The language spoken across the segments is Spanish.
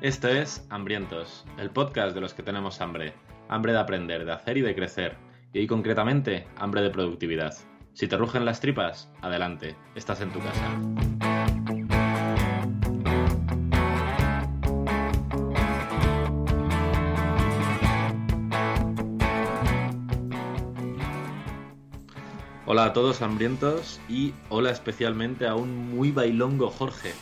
Esto es Hambrientos, el podcast de los que tenemos hambre. Hambre de aprender, de hacer y de crecer. Y hoy concretamente, hambre de productividad. Si te rugen las tripas, adelante, estás en tu casa. Hola a todos hambrientos y hola especialmente a un muy bailongo Jorge.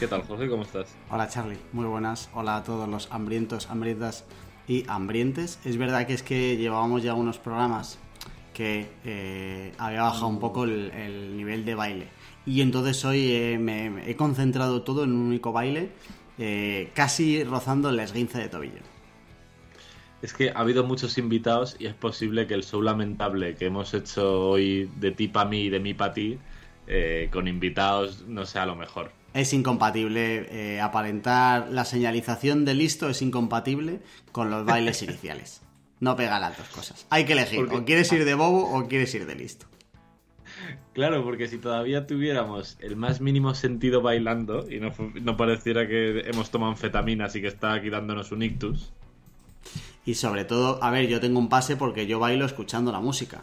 ¿Qué tal Jorge? ¿Cómo estás? Hola Charlie, muy buenas. Hola a todos los hambrientos, hambrientas y hambrientes. Es verdad que es que llevábamos ya unos programas que eh, había bajado un poco el, el, nivel de baile. Y entonces hoy eh, me, me, he concentrado todo en un único baile, eh, casi rozando el esguince de tobillo. Es que ha habido muchos invitados y es posible que el show lamentable que hemos hecho hoy de ti para mí y de mí para ti, eh, con invitados, no sea lo mejor. Es incompatible eh, aparentar la señalización de listo, es incompatible con los bailes iniciales. No pega las dos cosas. Hay que elegir, Porque... o quieres ir de bobo o quieres ir de listo. Claro, porque si todavía tuviéramos el más mínimo sentido bailando y no, no pareciera que hemos tomado anfetaminas y que está aquí dándonos un ictus, y sobre todo, a ver, yo tengo un pase porque yo bailo escuchando la música.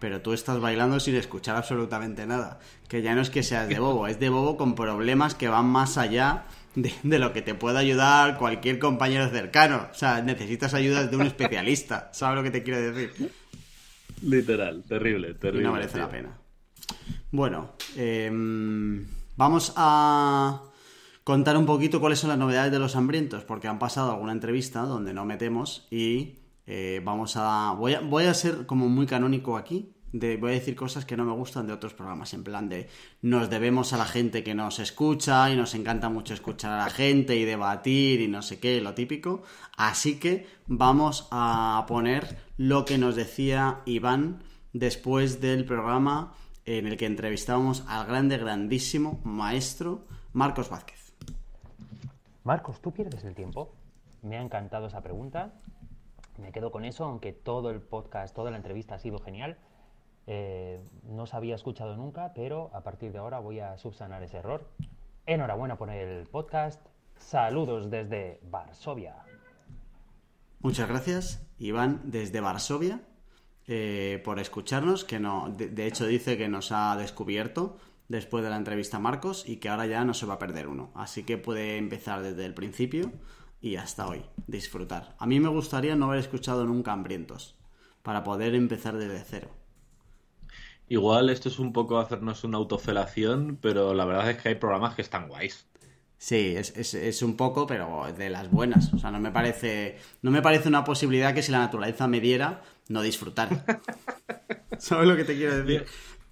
Pero tú estás bailando sin escuchar absolutamente nada. Que ya no es que seas de bobo, es de bobo con problemas que van más allá de, de, lo que te pueda ayudar cualquier compañero cercano. O sea, necesitas ayuda de un especialista. ¿Sabes lo que te quiero decir? Literal, terrible, terrible. Y no merece tío. la pena. Bueno, eh, vamos a contar un poquito cuáles son las novedades de los hambrientos, porque han pasado alguna entrevista donde no metemos y eh, vamos a voy, a... voy a ser como muy canónico aquí. De, voy a decir cosas que no me gustan de otros programas, en plan de nos debemos a la gente que nos escucha y nos encanta mucho escuchar a la gente y debatir y no sé qué, lo típico. Así que vamos a poner lo que nos decía Iván después del programa en el que entrevistábamos al grande, grandísimo maestro Marcos Vázquez. Marcos, ¿tú pierdes el tiempo? Me ha encantado esa pregunta. Me quedo con eso, aunque todo el podcast, toda la entrevista ha sido genial. Eh, no se había escuchado nunca, pero a partir de ahora voy a subsanar ese error. Enhorabuena por el podcast. Saludos desde Varsovia. Muchas gracias, Iván, desde Varsovia, eh, por escucharnos, que no, de hecho dice que nos ha descubierto después de la entrevista a Marcos y que ahora ya no se va a perder uno. Así que puede empezar desde el principio y hasta hoy, disfrutar. A mí me gustaría no haber escuchado nunca Hambrientos, para poder empezar desde cero. Igual esto es un poco hacernos una autofelación, pero la verdad es que hay programas que están guays. Sí, es, es, es, un poco, pero de las buenas. O sea, no me parece. No me parece una posibilidad que si la naturaleza me diera, no disfrutar. ¿Sabes lo que te quiero decir?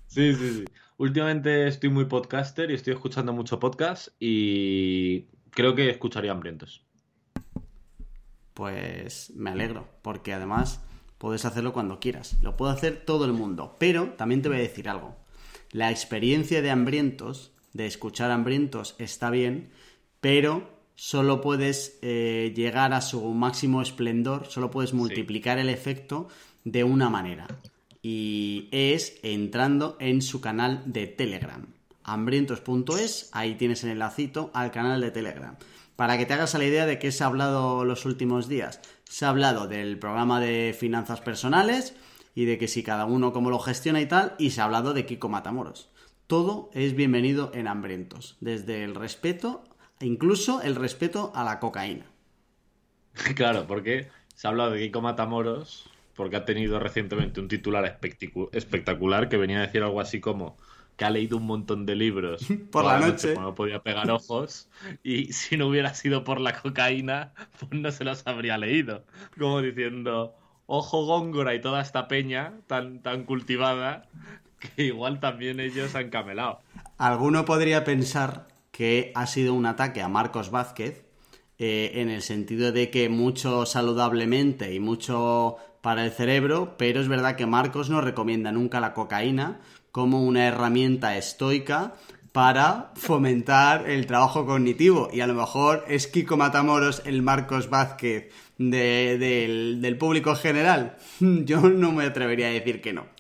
Sí, sí, sí. Últimamente estoy muy podcaster y estoy escuchando mucho podcast y creo que escucharía Hambrientos. Pues me alegro, porque además puedes hacerlo cuando quieras. Lo puede hacer todo el mundo. Pero también te voy a decir algo. La experiencia de Hambrientos, de escuchar Hambrientos, está bien, pero solo puedes eh, llegar a su máximo esplendor, solo puedes multiplicar sí. el efecto de una manera y es entrando en su canal de Telegram. Hambrientos.es, ahí tienes el enlacito al canal de Telegram. Para que te hagas la idea de qué se ha hablado los últimos días. Se ha hablado del programa de finanzas personales y de que si cada uno cómo lo gestiona y tal, y se ha hablado de Kiko Matamoros. Todo es bienvenido en Hambrientos, desde el respeto, incluso el respeto a la cocaína. Claro, porque se ha hablado de Kiko Matamoros, porque ha tenido recientemente un titular espectacular que venía a decir algo así como que ha leído un montón de libros por la noche, no podía pegar ojos y si no hubiera sido por la cocaína pues no se los habría leído. Como diciendo ojo Góngora y toda esta peña tan tan cultivada que igual también ellos han camelado alguno podría pensar que ha sido un ataque a Marcos Vázquez eh, en el sentido de que mucho saludablemente y mucho para el cerebro, pero es verdad que Marcos no recomienda nunca la cocaína como una herramienta estoica para fomentar el trabajo cognitivo. Y a lo mejor es Kiko Matamoros el Marcos Vázquez de, del, del público general. Yo no me atrevería a decir que no.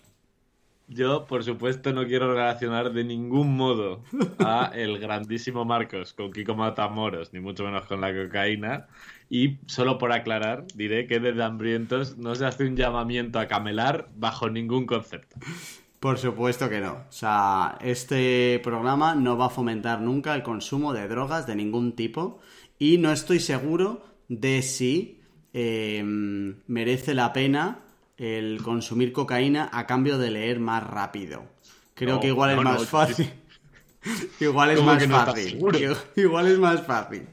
Yo, por supuesto, no quiero relacionar de ningún modo a el grandísimo Marcos con Kiko Matamoros, ni mucho menos con la cocaína. Y solo por aclarar, diré que desde Hambrientos no se hace un llamamiento a camelar bajo ningún concepto. Por supuesto que no. O sea, este programa no va a fomentar nunca el consumo de drogas de ningún tipo. Y no estoy seguro de si eh, merece la pena el consumir cocaína a cambio de leer más rápido. Creo No, que igual no, es más fácil. igual es ¿Cómo más fácil. Igual es más fácil.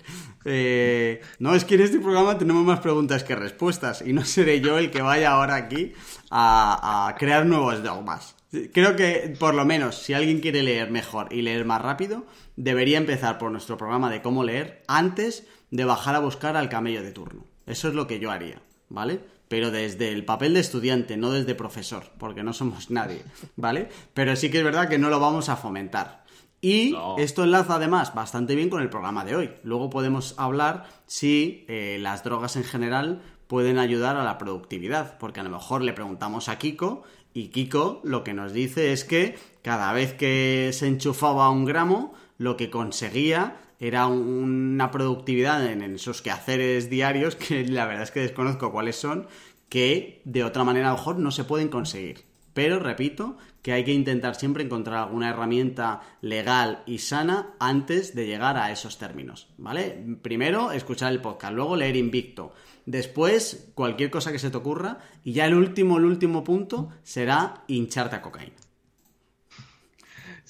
Eh, no, es que en este programa tenemos más preguntas que respuestas y no seré yo el que vaya ahora aquí a, a crear nuevos dogmas. Creo que, por lo menos, si alguien quiere leer mejor y leer más rápido, debería empezar por nuestro programa de cómo leer antes de bajar a buscar al camello de turno. Eso es lo que yo haría, ¿vale? Pero desde el papel de estudiante, no desde profesor, porque no somos nadie, ¿vale? Pero sí que es verdad que no lo vamos a fomentar. Y No. esto enlaza además bastante bien con el programa de hoy. Luego podemos hablar si eh, las drogas en general pueden ayudar a la productividad, porque a lo mejor le preguntamos a Kiko y Kiko lo que nos dice es que cada vez que se enchufaba un gramo, lo que conseguía era un- una productividad en, en sus quehaceres diarios, que la verdad es que desconozco cuáles son, que de otra manera a lo mejor no se pueden conseguir. Pero repito que hay que intentar siempre encontrar alguna herramienta legal y sana antes de llegar a esos términos, ¿vale? Primero escuchar el podcast, luego leer Invicto, después cualquier cosa que se te ocurra y ya el último, el último punto será hincharte a cocaína.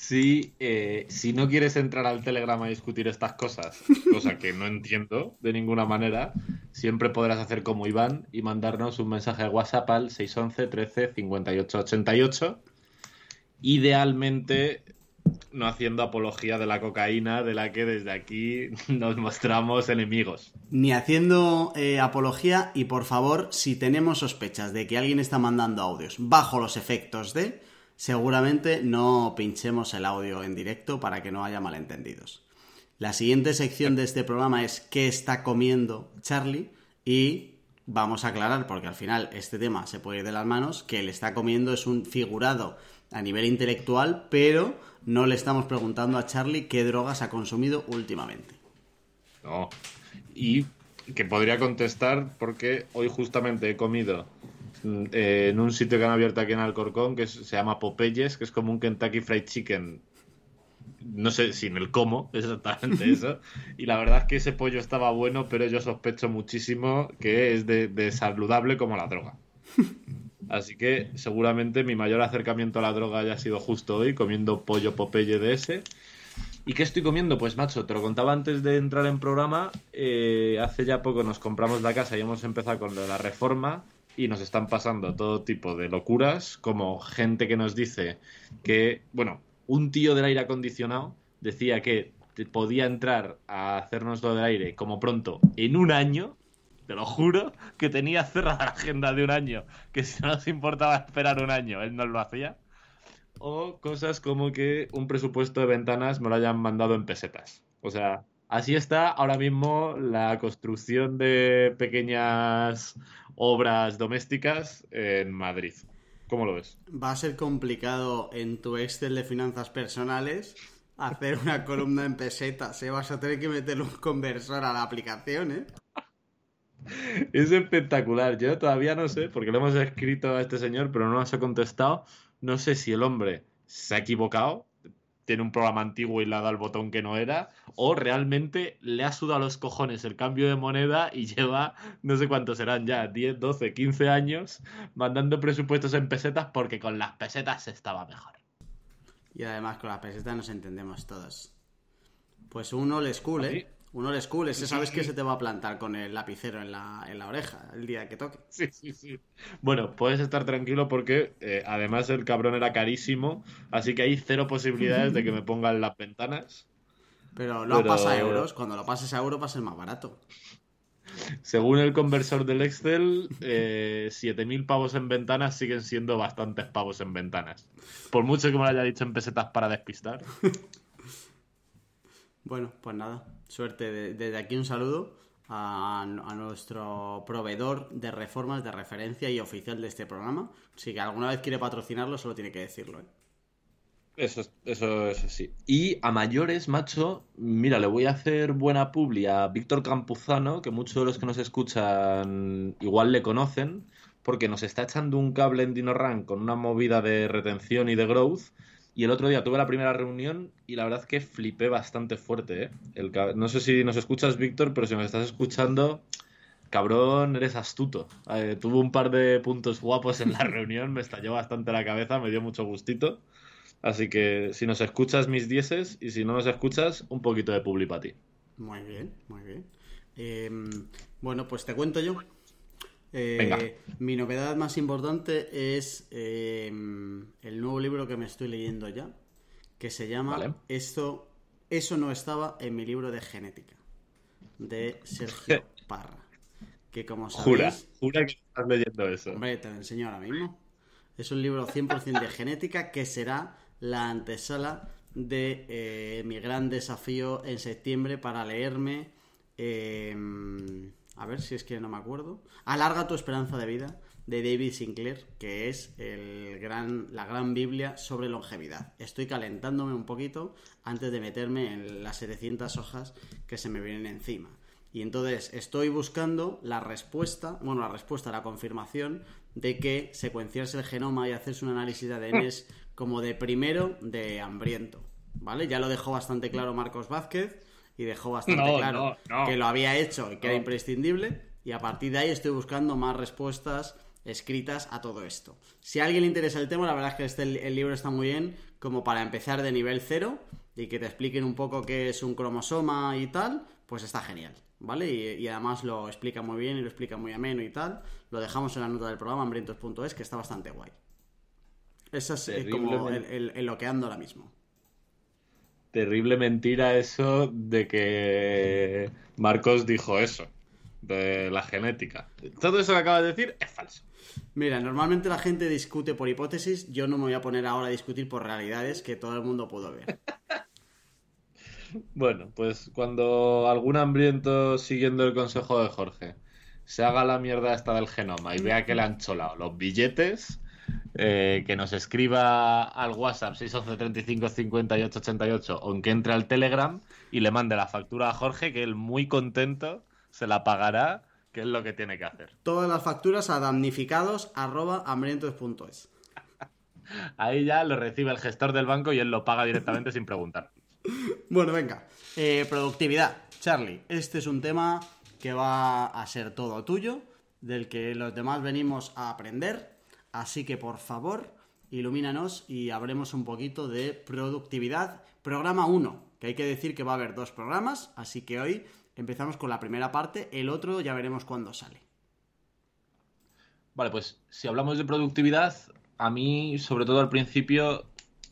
Si, eh, si no quieres entrar al Telegram a discutir estas cosas, cosa que no entiendo de ninguna manera, siempre podrás hacer como Iván y mandarnos un mensaje de WhatsApp al 611 13 58 88. Idealmente no haciendo apología de la cocaína, de la que desde aquí nos mostramos enemigos. Ni haciendo eh, apología y por favor, si tenemos sospechas de que alguien está mandando audios bajo los efectos de, seguramente no pinchemos el audio en directo para que no haya malentendidos. La siguiente sección de este programa es ¿Qué está comiendo Charlie? Y vamos a aclarar, porque al final este tema se puede ir de las manos, que el está comiendo es un figurado a nivel intelectual, pero no le estamos preguntando a Charlie qué drogas ha consumido últimamente. No. Y que podría contestar porque hoy justamente he comido eh, en un sitio que han abierto aquí en Alcorcón que es- se llama Popeyes, que es como un Kentucky Fried Chicken. No sé, sin el cómo, exactamente eso. Y la verdad es que ese pollo estaba bueno, pero yo sospecho muchísimo que es de, de saludable como la droga. Así que seguramente mi mayor acercamiento a la droga haya sido justo hoy, comiendo pollo Popeye de ese. ¿Y qué estoy comiendo? Pues macho, te lo contaba antes de entrar en programa. eh, hace ya poco nos compramos la casa y hemos empezado con lo de la reforma y nos están pasando todo tipo de locuras, como gente que nos dice que, bueno, un tío del aire acondicionado decía que podía entrar a hacernos lo del aire como pronto en un año. Te lo juro que tenía cerrada la agenda de un año, que si no nos importaba esperar un año, él nos lo hacía. O cosas como que un presupuesto de ventanas me lo hayan mandado en pesetas. O sea, así está ahora mismo la construcción de pequeñas obras domésticas en Madrid. ¿Cómo lo ves? Va a ser complicado en tu Excel de finanzas personales hacer una columna en pesetas, ¿eh? Vas a tener que meterle un conversor a la aplicación, ¿eh? Es espectacular. Yo todavía no sé, porque le hemos escrito a este señor, pero no nos ha contestado. No sé si el hombre se ha equivocado, tiene un programa antiguo y le ha dado el botón que no era, o realmente le ha sudado los cojones el cambio de moneda y lleva, no sé cuántos serán ya, 10, 12, 15 años mandando presupuestos en pesetas porque con las pesetas se estaba mejor. Y además con las pesetas nos entendemos todos. Pues un old school, ¿eh? Un old school, ese sabes que se te va a plantar con el lapicero en la, en la oreja el día que toque. Sí, sí, sí. Bueno, puedes estar tranquilo porque eh, además el cabrón era carísimo, así que hay cero posibilidades de que me pongan las ventanas. Pero lo Pero- pasa a euros, cuando lo pases a euro va a ser más barato. Según el conversor del Excel, eh, 7.000 pavos en ventanas siguen siendo bastantes pavos en ventanas. Por mucho que me lo haya dicho en pesetas para despistar. Bueno, pues nada, suerte. De- Desde aquí un saludo a, nuestro proveedor de reformas de referencia y oficial de este programa. Si alguna vez quiere patrocinarlo, solo tiene que decirlo. ¿eh? Eso, es- eso es así. Y a mayores, macho, mira, le voy a hacer buena publi a Víctor Campuzano, que muchos de los que nos escuchan igual le conocen, porque nos está echando un cable en DinoRank con una movida de retención y de growth. Y el otro día tuve la primera reunión y la verdad es que flipé bastante fuerte, ¿eh? El no sé si nos escuchas, Víctor, pero si nos estás escuchando, cabrón, eres astuto. Eh, tuvo un par de puntos guapos en la reunión, me estalló bastante la cabeza, me dio mucho gustito. Así que si nos escuchas, mis dieces, y si no nos escuchas, un poquito de publi para ti. Muy bien, muy bien. Eh, bueno, pues te cuento yo. Eh, Venga. Mi novedad más importante es eh, el nuevo libro que me estoy leyendo ya, que se llama Vale. Esto, Eso no estaba en mi libro de genética, de Sergio Parra. Que como sabéis, Jura, jura que estás leyendo eso. Hombre, te lo enseño ahora mismo. Es un libro 100% de genética que será la antesala de eh, mi gran desafío en septiembre para leerme. eh, a ver si es que no me acuerdo. Alarga tu esperanza de vida de David Sinclair, que es el gran, la gran Biblia sobre longevidad. Estoy calentándome un poquito antes de meterme en las 700 hojas que se me vienen encima. Y entonces estoy buscando la respuesta, bueno, la respuesta, la confirmación de que secuenciarse el genoma y hacerse un análisis de ADN es como de primero de hambriento. ¿Vale? Ya lo dejó bastante claro Marcos Vázquez y dejó bastante No, claro no, no. que lo había hecho y que era imprescindible. Y a partir de ahí estoy buscando más respuestas escritas a todo esto. Si a alguien le interesa el tema, la verdad es que este, el libro está muy bien como para empezar de nivel cero y que te expliquen un poco qué es un cromosoma y tal, pues está genial, ¿vale? Y, y además lo explica muy bien y lo explica muy ameno y tal. Lo dejamos en la nota del programa, hambrientos.es, que está bastante guay. Esa es eh, como el, el- el lo que ando ahora mismo. Terrible mentira eso de que Marcos dijo eso, de la genética. Todo eso que acabas de decir es falso. Mira, normalmente la gente discute por hipótesis, yo no me voy a poner ahora a discutir por realidades que todo el mundo pudo ver. Bueno, pues cuando algún hambriento, siguiendo el consejo de Jorge, se haga la mierda esta del genoma y vea que le han cholado los billetes, eh, que nos escriba al WhatsApp 611 35 58 88 o que entre al Telegram y le mande la factura a Jorge, que él muy contento se la pagará, que es lo que tiene que hacer. Todas las facturas a damnificados arroba hambrientos.es. Ahí ya lo recibe el gestor del banco y él lo paga directamente sin preguntar. Bueno, venga. Eh, productividad. Charlie, este es un tema que va a ser todo tuyo, del que los demás venimos a aprender. Así que, por favor, ilumínanos y hablemos un poquito de productividad. Programa 1, que hay que decir que va a haber dos programas, así que hoy empezamos con la primera parte, el otro ya veremos cuándo sale. Vale, pues si hablamos de productividad, a mí, sobre todo al principio,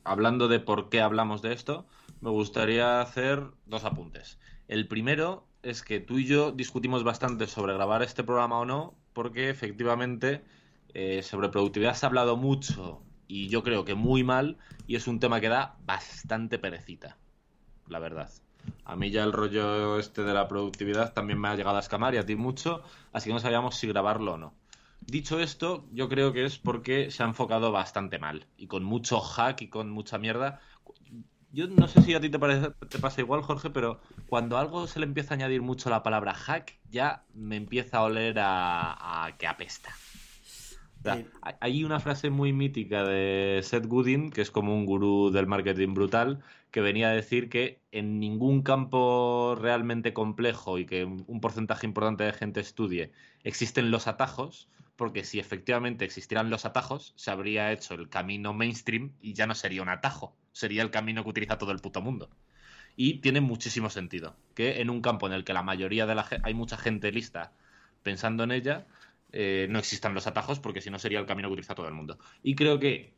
hablando de por qué hablamos de esto, me gustaría hacer dos apuntes. El primero es que tú y yo discutimos bastante sobre grabar este programa o no, porque efectivamente eh, sobre productividad se ha hablado mucho y yo creo que muy mal, y es un tema que da bastante perecita, la verdad. A mí ya el rollo este de la productividad también me ha llegado a escamar y a ti mucho, así que no sabíamos si grabarlo o no. Dicho esto, yo creo que es porque se ha enfocado bastante mal y con mucho hack y con mucha mierda. Yo no sé si a ti te, parece, te pasa igual, Jorge, pero cuando algo se le empieza a añadir mucho la palabra hack, ya me empieza a oler a, a que apesta. Hay una frase muy mítica de Seth Godin, que es como un gurú del marketing brutal, que venía a decir que en ningún campo realmente complejo y que un porcentaje importante de gente estudie existen los atajos, porque si efectivamente existieran los atajos, se habría hecho el camino mainstream y ya no sería un atajo, sería el camino que utiliza todo el puto mundo. Y tiene muchísimo sentido que en un campo en el que la mayoría de la gente, hay mucha gente lista pensando en ella, eh, no existan los atajos porque si no sería el camino que utiliza todo el mundo. Y creo que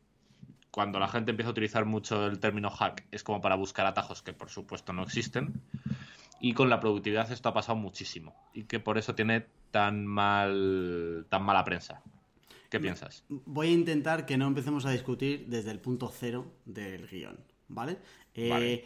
cuando la gente empieza a utilizar mucho el término hack es como para buscar atajos que por supuesto no existen. Y con la productividad esto ha pasado muchísimo y que por eso tiene tan mal tan mala prensa. ¿Qué piensas? Voy a intentar que no empecemos a discutir desde el punto cero del guion, ¿vale? Eh, Vale.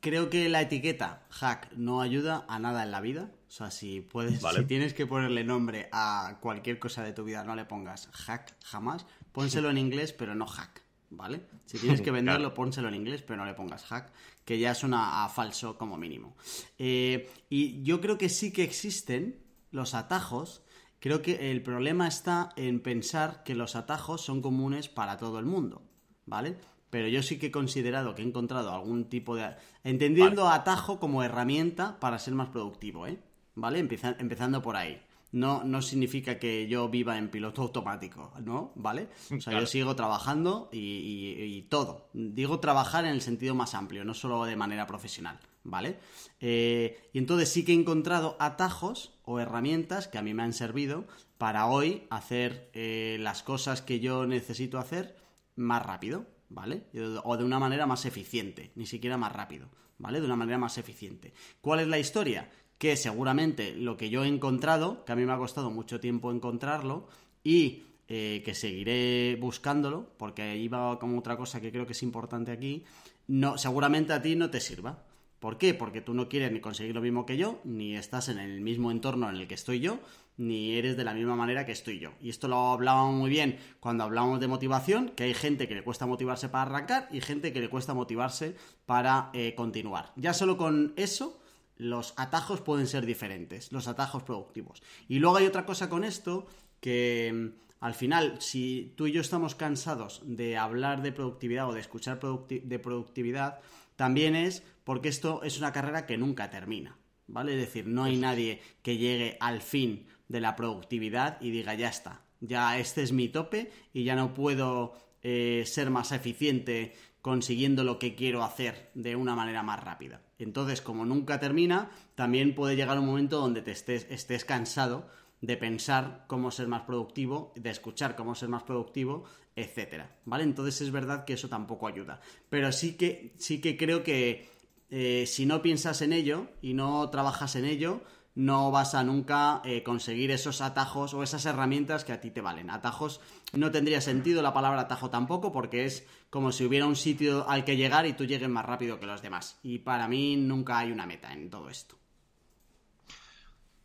Creo que la etiqueta hack no ayuda a nada en la vida. O sea, si puedes, si tienes que ponerle nombre a cualquier cosa de tu vida, no le pongas hack jamás. Pónselo en inglés, pero no hack, ¿vale? Si tienes que venderlo, pónselo en inglés, pero no le pongas hack, que ya suena a falso como mínimo. Eh, y yo creo que sí que existen los atajos. Creo que el problema está en pensar que los atajos son comunes para todo el mundo, ¿vale? pero yo sí que he considerado que he encontrado algún tipo de... Entendiendo atajo como herramienta para ser más productivo, ¿eh? ¿Vale? empezando por ahí. No, no significa que yo viva en piloto automático, ¿no? ¿Vale? O sea, yo sigo trabajando y, todo. Digo trabajar en el sentido más amplio, no solo de manera profesional, ¿vale? Eh, y entonces sí que he encontrado atajos o herramientas que a mí me han servido para hoy hacer eh, las cosas que yo necesito hacer más rápido, ¿vale? O de una manera más eficiente, ni siquiera más rápido, ¿vale? De una manera más eficiente. ¿Cuál es la historia? Que seguramente lo que yo he encontrado, que a mí me ha costado mucho tiempo encontrarlo, y eh, que seguiré buscándolo, porque ahí va como otra cosa que creo que es importante aquí, no, seguramente a ti no te sirva. ¿Por qué? Porque tú no quieres ni conseguir lo mismo que yo, ni estás en el mismo entorno en el que estoy yo, ni eres de la misma manera que estoy yo. Y esto lo hablábamos muy bien cuando hablamos de motivación, que hay gente que le cuesta motivarse para arrancar y gente que le cuesta motivarse para eh, continuar. Ya solo con eso, los atajos pueden ser diferentes, los atajos productivos. Y luego hay otra cosa con esto que mm, al final, si tú y yo estamos cansados de hablar de productividad o de escuchar de productividad, también es porque esto es una carrera que nunca termina. ¿Vale? Es decir, no hay nadie que llegue al fin de la productividad y diga, ya está, ya este es mi tope y ya no puedo eh, ser más eficiente consiguiendo lo que quiero hacer de una manera más rápida. Entonces, como nunca termina, también puede llegar un momento donde te estés, estés cansado de pensar cómo ser más productivo, de escuchar cómo ser más productivo, etcétera. ¿Vale? Entonces es verdad que eso tampoco ayuda. Pero sí que, sí que creo que eh, si no piensas en ello y no trabajas en ello, no vas a nunca eh, conseguir esos atajos o esas herramientas que a ti te valen. Atajos no tendría sentido la palabra atajo tampoco porque es como si hubiera un sitio al que llegar y tú llegues más rápido que los demás. Y para mí nunca hay una meta en todo esto.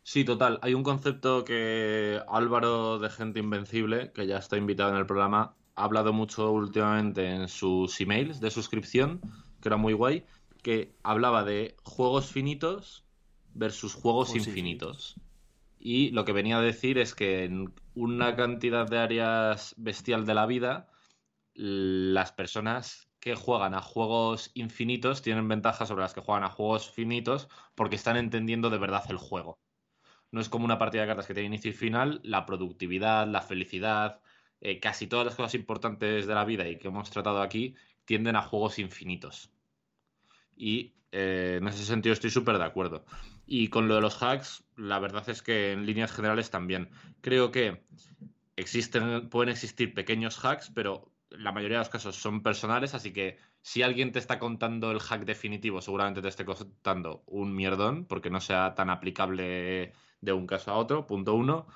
Sí, total. Hay un concepto que Álvaro de Gente Invencible, que ya está invitado en el programa, ha hablado mucho últimamente en sus emails de suscripción, que era muy guay, que hablaba de juegos finitos versus juegos infinitos. Y lo que venía a decir es que en una cantidad de áreas bestial de la vida, las personas que juegan a juegos infinitos tienen ventajas sobre las que juegan a juegos finitos porque están entendiendo de verdad el juego. No es como una partida de cartas que tiene inicio y final, la productividad, la felicidad, eh, casi todas las cosas importantes de la vida y que hemos tratado aquí tienden a juegos infinitos. Y eh, en ese sentido estoy súper de acuerdo. Y con lo de los hacks, la verdad es que en líneas generales también. Creo que existen, pueden existir pequeños hacks, pero la mayoría de los casos son personales, así que si alguien te está contando el hack definitivo, seguramente te esté contando un mierdón, porque no sea tan aplicable de un caso a otro, punto uno.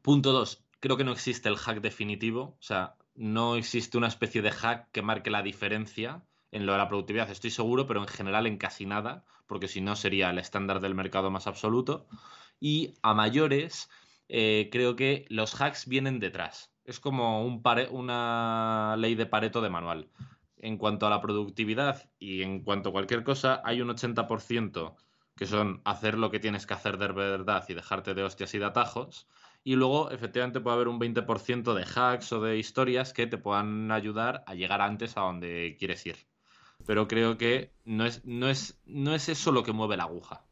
Punto dos, creo que no existe el hack definitivo, o sea, no existe una especie de hack que marque la diferencia en lo de la productividad estoy seguro, pero en general en casi nada, porque si no sería el estándar del mercado más absoluto. Y a mayores, eh, creo que los hacks vienen detrás. Es como un una ley de Pareto de manual. En cuanto a la productividad y en cuanto a cualquier cosa, hay un 80% que son hacer lo que tienes que hacer de verdad y dejarte de hostias y de atajos. Y luego, efectivamente, puede haber un 20% de hacks o de historias que te puedan ayudar a llegar antes a donde quieres ir pero creo que no es, no es, no es eso lo que mueve la aguja.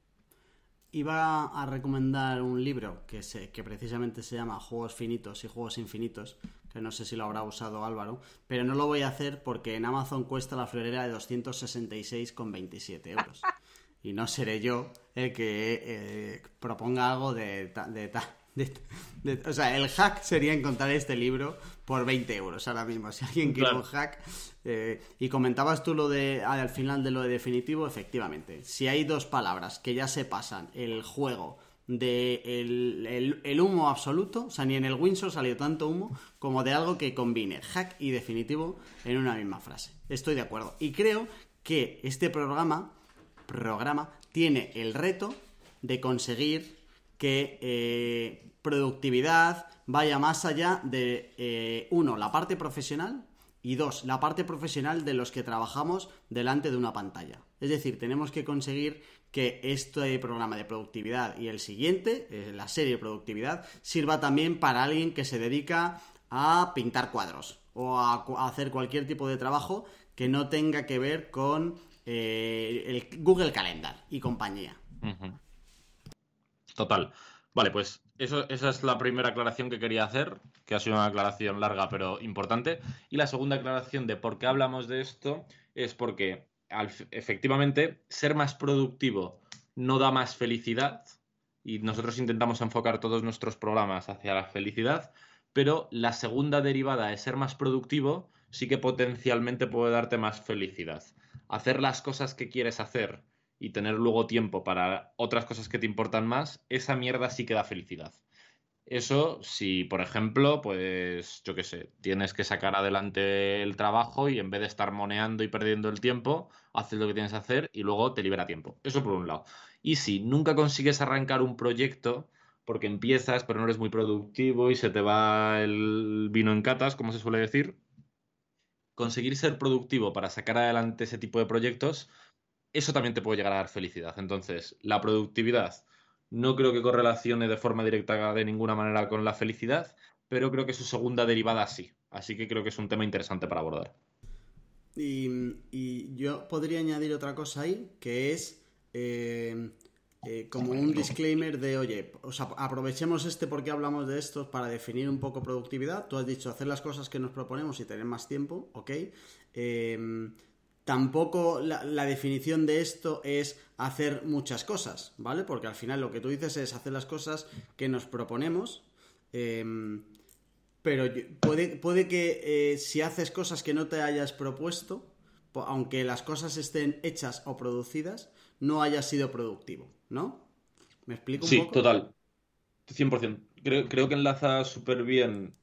Iba a recomendar un libro que, se, que precisamente se llama Juegos Finitos y Juegos Infinitos, que no sé si lo habrá usado Álvaro, pero no lo voy a hacer porque en Amazon cuesta la florera de 266,27 euros. Y no seré yo el que eh, proponga algo de, de, o sea, el hack sería encontrar este libro por 20 euros ahora mismo. Si alguien quiere un hack. Eh, y comentabas tú lo de al final de lo de definitivo, efectivamente. Si hay dos palabras que ya se pasan el juego de el, humo absoluto, o sea, ni en el Windsor salió tanto humo como de algo que combine hack y definitivo en una misma frase. Estoy de acuerdo. Y creo que este programa, programa tiene el reto de conseguir que eh, productividad vaya más allá de, eh, uno, la parte profesional y dos, la parte profesional de los que trabajamos delante de una pantalla. Es decir, tenemos que conseguir que este programa de productividad y el siguiente, eh, la serie de productividad, sirva también para alguien que se dedica a pintar cuadros o a, hacer cualquier tipo de trabajo que no tenga que ver con eh, el Google Calendar y compañía. Total. Vale, pues esa es la primera aclaración que quería hacer, que ha sido una aclaración larga pero importante. Y la segunda aclaración de por qué hablamos de esto es porque efectivamente ser más productivo no da más felicidad y nosotros intentamos enfocar todos nuestros programas hacia la felicidad, pero la segunda derivada de ser más productivo sí que potencialmente puede darte más felicidad. Hacer las cosas que quieres hacer y tener luego tiempo para otras cosas que te importan más, esa mierda sí que da felicidad. Eso si, por ejemplo, pues yo qué sé, tienes que sacar adelante el trabajo y en vez de estar moneando y perdiendo el tiempo, haces lo que tienes que hacer y luego te libera tiempo. Eso por un lado. Y si nunca consigues arrancar un proyecto, porque empiezas pero no eres muy productivo y se te va el vino en catas, como se suele decir, conseguir ser productivo para sacar adelante ese tipo de proyectos, eso también te puede llegar a dar felicidad. Entonces, la productividad no creo que correlacione de forma directa de ninguna manera con la felicidad, pero creo que su segunda derivada sí. Así que creo que es un tema interesante para abordar. Y, yo podría añadir otra cosa ahí, que es eh, eh, como un disclaimer de, oye, aprovechemos este porque hablamos de esto para definir un poco productividad. Tú has dicho hacer las cosas que nos proponemos y tener más tiempo, ¿ok? Eh, Tampoco la, definición de esto es hacer muchas cosas, ¿vale? Porque al final lo que tú dices es hacer las cosas que nos proponemos. Em, pero puede, puede que eh, si haces cosas que no te hayas propuesto, aunque las cosas estén hechas o producidas, no hayas sido productivo, ¿no? ¿Me explico un poco? Sí, total. 100% creo, que enlaza súper bien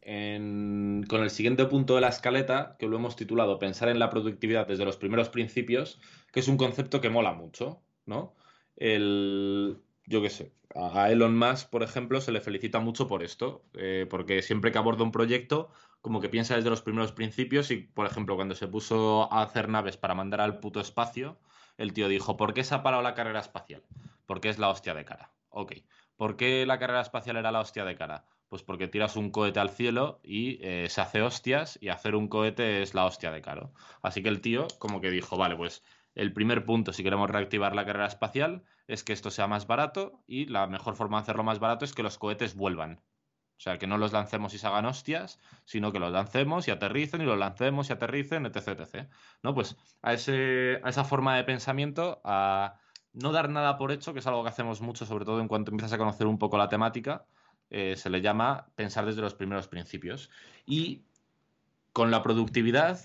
con el siguiente punto de la escaleta, que lo hemos titulado Pensar en la productividad desde los primeros principios, que es un concepto que mola mucho, ¿no? El, yo qué sé, a Elon Musk, por ejemplo, se le felicita mucho por esto, eh, porque siempre que aborda un proyecto, como que piensa desde los primeros principios y, por ejemplo, cuando se puso a hacer naves para mandar al puto espacio, el tío dijo, ¿por qué se ha parado la carrera espacial? Porque es la hostia de cara. Ok. ¿Por qué la carrera espacial era la hostia de cara? Pues porque tiras un cohete al cielo y eh, se hace hostias y hacer un cohete es la hostia de caro. Así que el tío como que dijo, vale, pues el primer punto si queremos reactivar la carrera espacial es que esto sea más barato y la mejor forma de hacerlo más barato es que los cohetes vuelvan. O sea, que no los lancemos y se hagan hostias, sino que los lancemos y aterricen y los lancemos y aterricen, etc. etc. ¿No? Pues a, ese, a esa forma de pensamiento, a no dar nada por hecho, que es algo que hacemos mucho, sobre todo en cuanto empiezas a conocer un poco la temática, eh, se le llama pensar desde los primeros principios. Y con la productividad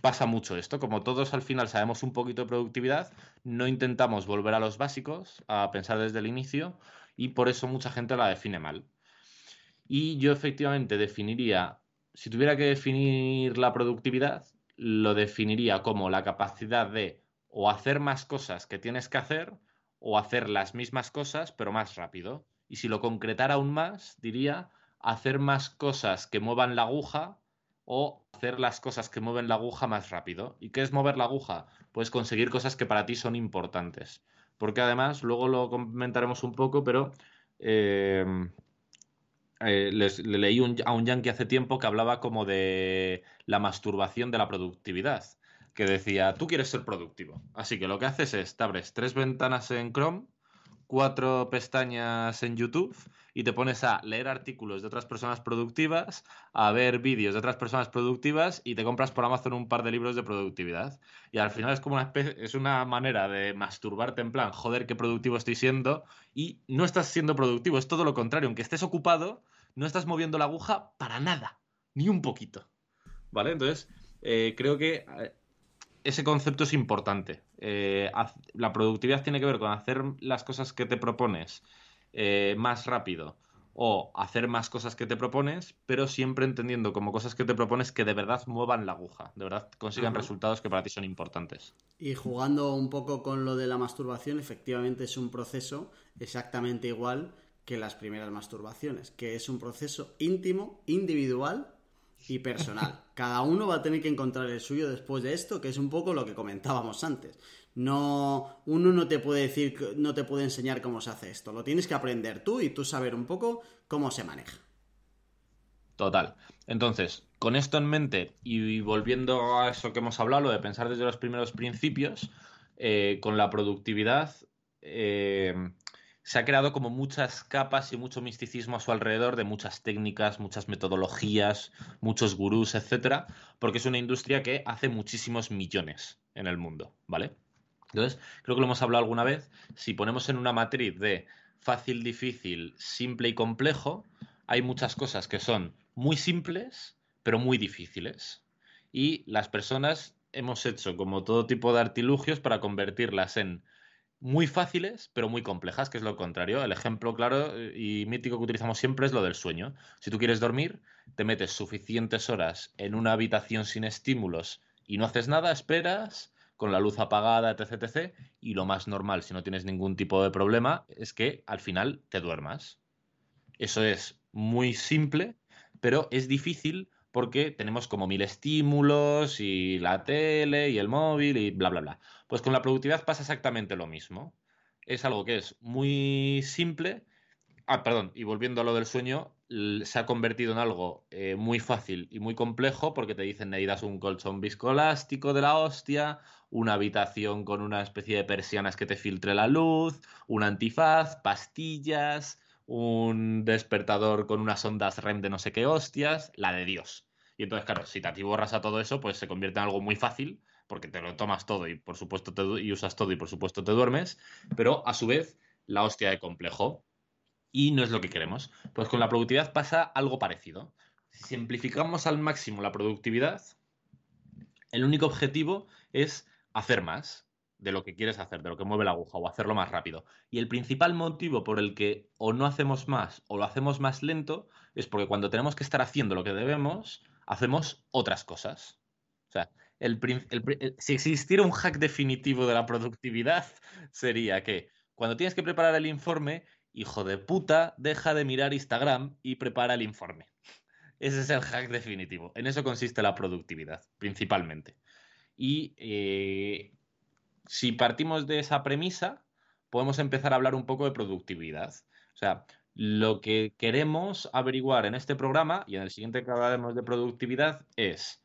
pasa mucho esto, como todos al final sabemos un poquito de productividad, no intentamos volver a los básicos, a pensar desde el inicio, y por eso mucha gente la define mal. Y yo efectivamente definiría, si tuviera que definir la productividad, lo definiría como la capacidad de o hacer más cosas que tienes que hacer o hacer las mismas cosas pero más rápido. Y si lo concretara aún más, diría hacer más cosas que muevan la aguja o hacer las cosas que mueven la aguja más rápido. ¿Y qué es mover la aguja? Pues conseguir cosas que para ti son importantes. Porque además, luego lo comentaremos un poco, pero eh, eh, le leí a un yankee hace tiempo que hablaba como de la masturbación de la productividad que decía, tú quieres ser productivo. Así que lo que haces es, te abres tres ventanas en Chrome, cuatro pestañas en YouTube y te pones a leer artículos de otras personas productivas, a ver vídeos de otras personas productivas y te compras por Amazon un par de libros de productividad. Y al final es como una especie, es una manera de masturbarte en plan, joder, qué productivo estoy siendo y no estás siendo productivo, es todo lo contrario, aunque estés ocupado, no estás moviendo la aguja para nada, ni un poquito. ¿Vale? Entonces, eh, creo que eh, ese concepto es importante. Eh, la productividad tiene que ver con hacer las cosas que te propones eh, más rápido o hacer más cosas que te propones, pero siempre entendiendo como cosas que te propones que de verdad muevan la aguja, de verdad consigan resultados que para ti son importantes. Y jugando un poco con lo de la masturbación, efectivamente es un proceso exactamente igual que las primeras masturbaciones, que es un proceso íntimo, individual y personal. Cada uno va a tener que encontrar el suyo después de esto, que es un poco lo que comentábamos antes. No, uno no te puede decir, no te puede enseñar cómo se hace esto. Lo tienes que aprender tú y tú saber un poco cómo se maneja. Total. Entonces, con esto en mente y volviendo a eso que hemos hablado, lo de pensar desde los primeros principios, eh, con la productividad, eh, se ha creado como muchas capas y mucho misticismo a su alrededor de muchas técnicas, muchas metodologías, muchos gurús, etcétera, porque es una industria que hace muchísimos millones en el mundo, ¿vale? Entonces, creo que lo hemos hablado alguna vez, si ponemos en una matriz de fácil, difícil, simple y complejo, hay muchas cosas que son muy simples, pero muy difíciles. Y las personas hemos hecho como todo tipo de artilugios para convertirlas en muy fáciles, pero muy complejas, que es lo contrario. El ejemplo claro eh, y mítico que utilizamos siempre es lo del sueño. Si tú quieres dormir, te metes suficientes horas en una habitación sin estímulos y no haces nada, esperas con la luz apagada, etc, etc. Y lo más normal, si no tienes ningún tipo de problema, es que al final te duermas. Eso es muy simple, pero es difícil porque tenemos como mil estímulos y la tele y el móvil y bla, bla, bla. Pues con la productividad pasa exactamente lo mismo. Es algo que es muy simple. Ah, perdón, y volviendo a lo del sueño, se ha convertido en algo eh, muy fácil y muy complejo porque te dicen necesitas un colchón viscoelástico de la hostia, una habitación con una especie de persianas que te filtre la luz, un antifaz, pastillas, un despertador con unas ondas REM de no sé qué hostias, la de Dios. Y entonces, claro, si te atiborras a todo eso, pues se convierte en algo muy fácil, porque te lo tomas todo y por supuesto te, y usas todo y por supuesto te duermes, pero a su vez la hostia de complejo. Y no es lo que queremos. Pues con la productividad pasa algo parecido. Si simplificamos al máximo la productividad, el único objetivo es hacer más de lo que quieres hacer, de lo que mueve la aguja, o hacerlo más rápido. Y el principal motivo por el que o no hacemos más o lo hacemos más lento es porque cuando tenemos que estar haciendo lo que debemos, hacemos otras cosas. O sea, el, si existiera un hack definitivo de la productividad, sería que cuando tienes que preparar el informe, hijo de puta, deja de mirar Instagram y prepara el informe. Ese es el hack definitivo. En eso consiste la productividad, principalmente. Y eh, si partimos de esa premisa, podemos empezar a hablar un poco de productividad. O sea, lo que queremos averiguar en este programa y en el siguiente que hablaremos de productividad es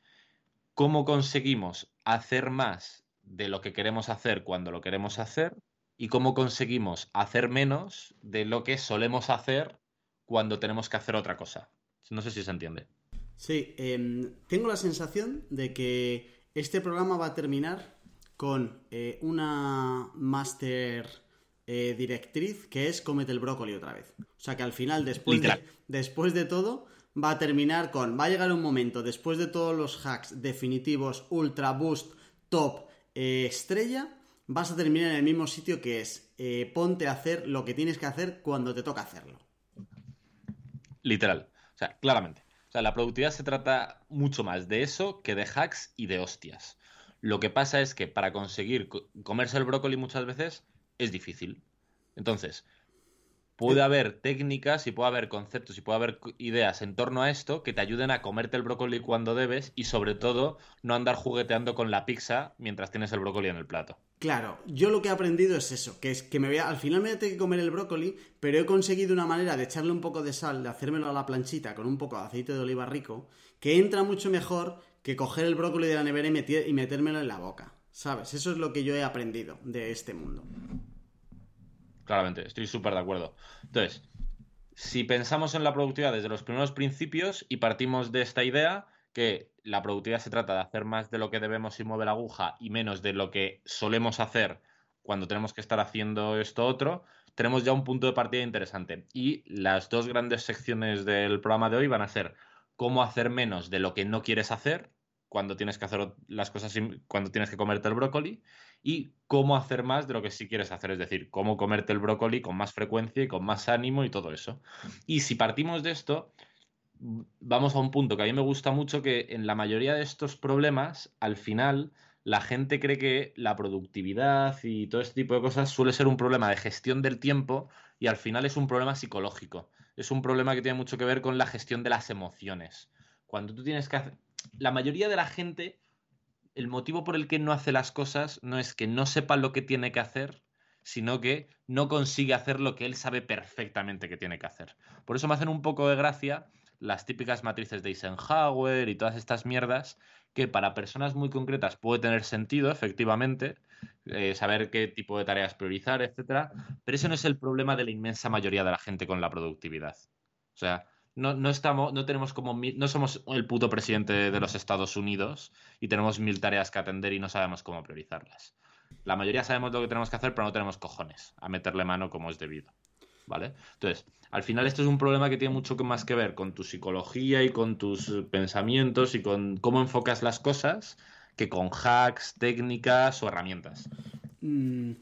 cómo conseguimos hacer más de lo que queremos hacer cuando lo queremos hacer y cómo conseguimos hacer menos de lo que solemos hacer cuando tenemos que hacer otra cosa. No sé si se entiende. Sí, em, tengo la sensación de que este programa va a terminar con eh, una máster eh, directriz que es cómete el brócoli otra vez. O sea que al final, después de, después de todo, va a terminar con, va a llegar un momento, después de todos los hacks definitivos, ultra boost, top, eh, estrella, vas a terminar en el mismo sitio que es, eh, ponte a hacer lo que tienes que hacer cuando te toca hacerlo. Literal. O sea, claramente. O sea, la productividad se trata mucho más de eso que de hacks y de hostias. Lo que pasa es que para conseguir comerse el brócoli muchas veces es difícil. Entonces, puede haber técnicas y puede haber conceptos y puede haber ideas en torno a esto que te ayuden a comerte el brócoli cuando debes y sobre todo no andar jugueteando con la pizza mientras tienes el brócoli en el plato. Claro, yo lo que he aprendido es eso, que es que me voy al final me voy a tener que comer el brócoli, pero he conseguido una manera de echarle un poco de sal, de hacérmelo a la planchita con un poco de aceite de oliva rico, que entra mucho mejor que coger el brócoli de la nevera y metérmelo en la boca. ¿Sabes? Eso es lo que yo he aprendido de este mundo. Claramente, estoy súper de acuerdo. Entonces, si pensamos en la productividad desde los primeros principios y partimos de esta idea que la productividad se trata de hacer más de lo que debemos y mover la aguja y menos de lo que solemos hacer cuando tenemos que estar haciendo esto otro, tenemos ya un punto de partida interesante. Y las dos grandes secciones del programa de hoy van a ser cómo hacer menos de lo que no quieres hacer cuando tienes que hacer las cosas, cuando tienes que comerte el brócoli y cómo hacer más de lo que sí quieres hacer, es decir, cómo comerte el brócoli con más frecuencia y con más ánimo y todo eso. Y si partimos de esto, vamos a un punto que a mí me gusta mucho, que en la mayoría de estos problemas, al final, la gente cree que la productividad y todo este tipo de cosas suele ser un problema de gestión del tiempo y al final es un problema psicológico. Es un problema que tiene mucho que ver con la gestión de las emociones. Cuando tú tienes que hacer... La mayoría de la gente, el motivo por el que no hace las cosas no es que no sepa lo que tiene que hacer, sino que no consigue hacer lo que él sabe perfectamente que tiene que hacer. Por eso me hacen un poco de gracia las típicas matrices de Eisenhower y todas estas mierdas que para personas muy concretas puede tener sentido, efectivamente, eh, saber qué tipo de tareas priorizar, etcétera, pero eso no es el problema de la inmensa mayoría de la gente con la productividad. O sea, no, no, estamos, no tenemos como no somos el puto presidente de los Estados Unidos y tenemos mil tareas que atender y no sabemos cómo priorizarlas. La mayoría sabemos lo que tenemos que hacer, pero no tenemos cojones a meterle mano como es debido. ¿Vale? Entonces, al final esto es un problema que tiene mucho más que ver con tu psicología y con tus pensamientos y con cómo enfocas las cosas que con hacks, técnicas o herramientas. Mm,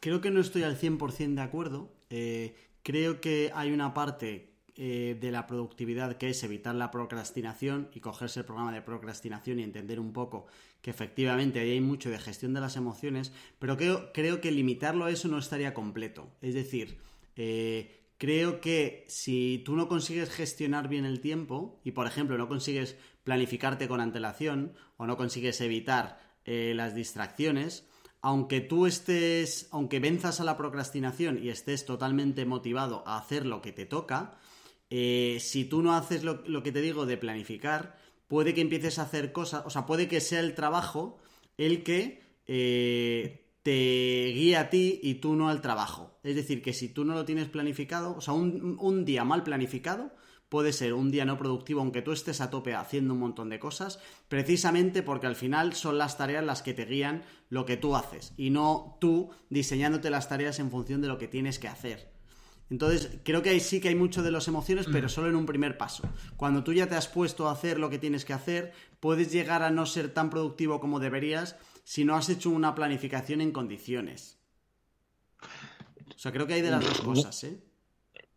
creo que no estoy al 100% de acuerdo. Eh, creo que hay una parte eh, de la productividad que es evitar la procrastinación y cogerse el programa de procrastinación y entender un poco que efectivamente ahí hay mucho de gestión de las emociones, pero creo, creo que limitarlo a eso no estaría completo. Es decir, eh, creo que si tú no consigues gestionar bien el tiempo y, por ejemplo, no consigues planificarte con antelación o no consigues evitar eh, las distracciones, aunque tú estés, aunque venzas a la procrastinación y estés totalmente motivado a hacer lo que te toca, eh, si tú no haces lo, que te digo de planificar, puede que empieces a hacer cosas, o sea, puede que sea el trabajo el que eh, te guía a ti y tú no al trabajo. Es decir, que si tú no lo tienes planificado, o sea, un, día mal planificado puede ser un día no productivo, aunque tú estés a tope haciendo un montón de cosas, precisamente porque al final son las tareas las que te guían lo que tú haces y no tú diseñándote las tareas en función de lo que tienes que hacer. Entonces, creo que ahí sí que hay mucho de las emociones, pero mm. solo en un primer paso. Cuando tú ya te has puesto a hacer lo que tienes que hacer, puedes llegar a no ser tan productivo como deberías si no has hecho una planificación en condiciones. O sea, creo que hay de las dos cosas, ¿eh?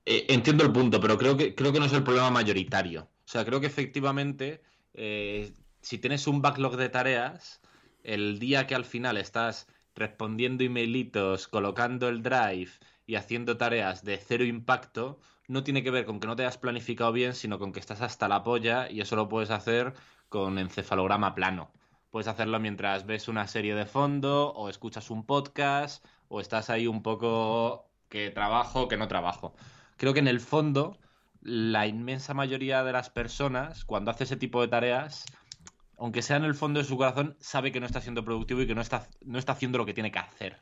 eh entiendo el punto, pero creo que, creo que no es el problema mayoritario. O sea, creo que efectivamente, eh, si tienes un backlog de tareas, el día que al final estás respondiendo emailitos, colocando el drive y haciendo tareas de cero impacto, no tiene que ver con que no te hayas planificado bien, sino con que estás hasta la polla y eso lo puedes hacer con encefalograma plano. Puedes hacerlo mientras ves una serie de fondo o escuchas un podcast o estás ahí un poco que trabajo, que no trabajo. Creo que en el fondo la inmensa mayoría de las personas cuando hace ese tipo de tareas, aunque sea en el fondo de su corazón, sabe que no está siendo productivo y que no está, no está haciendo lo que tiene que hacer.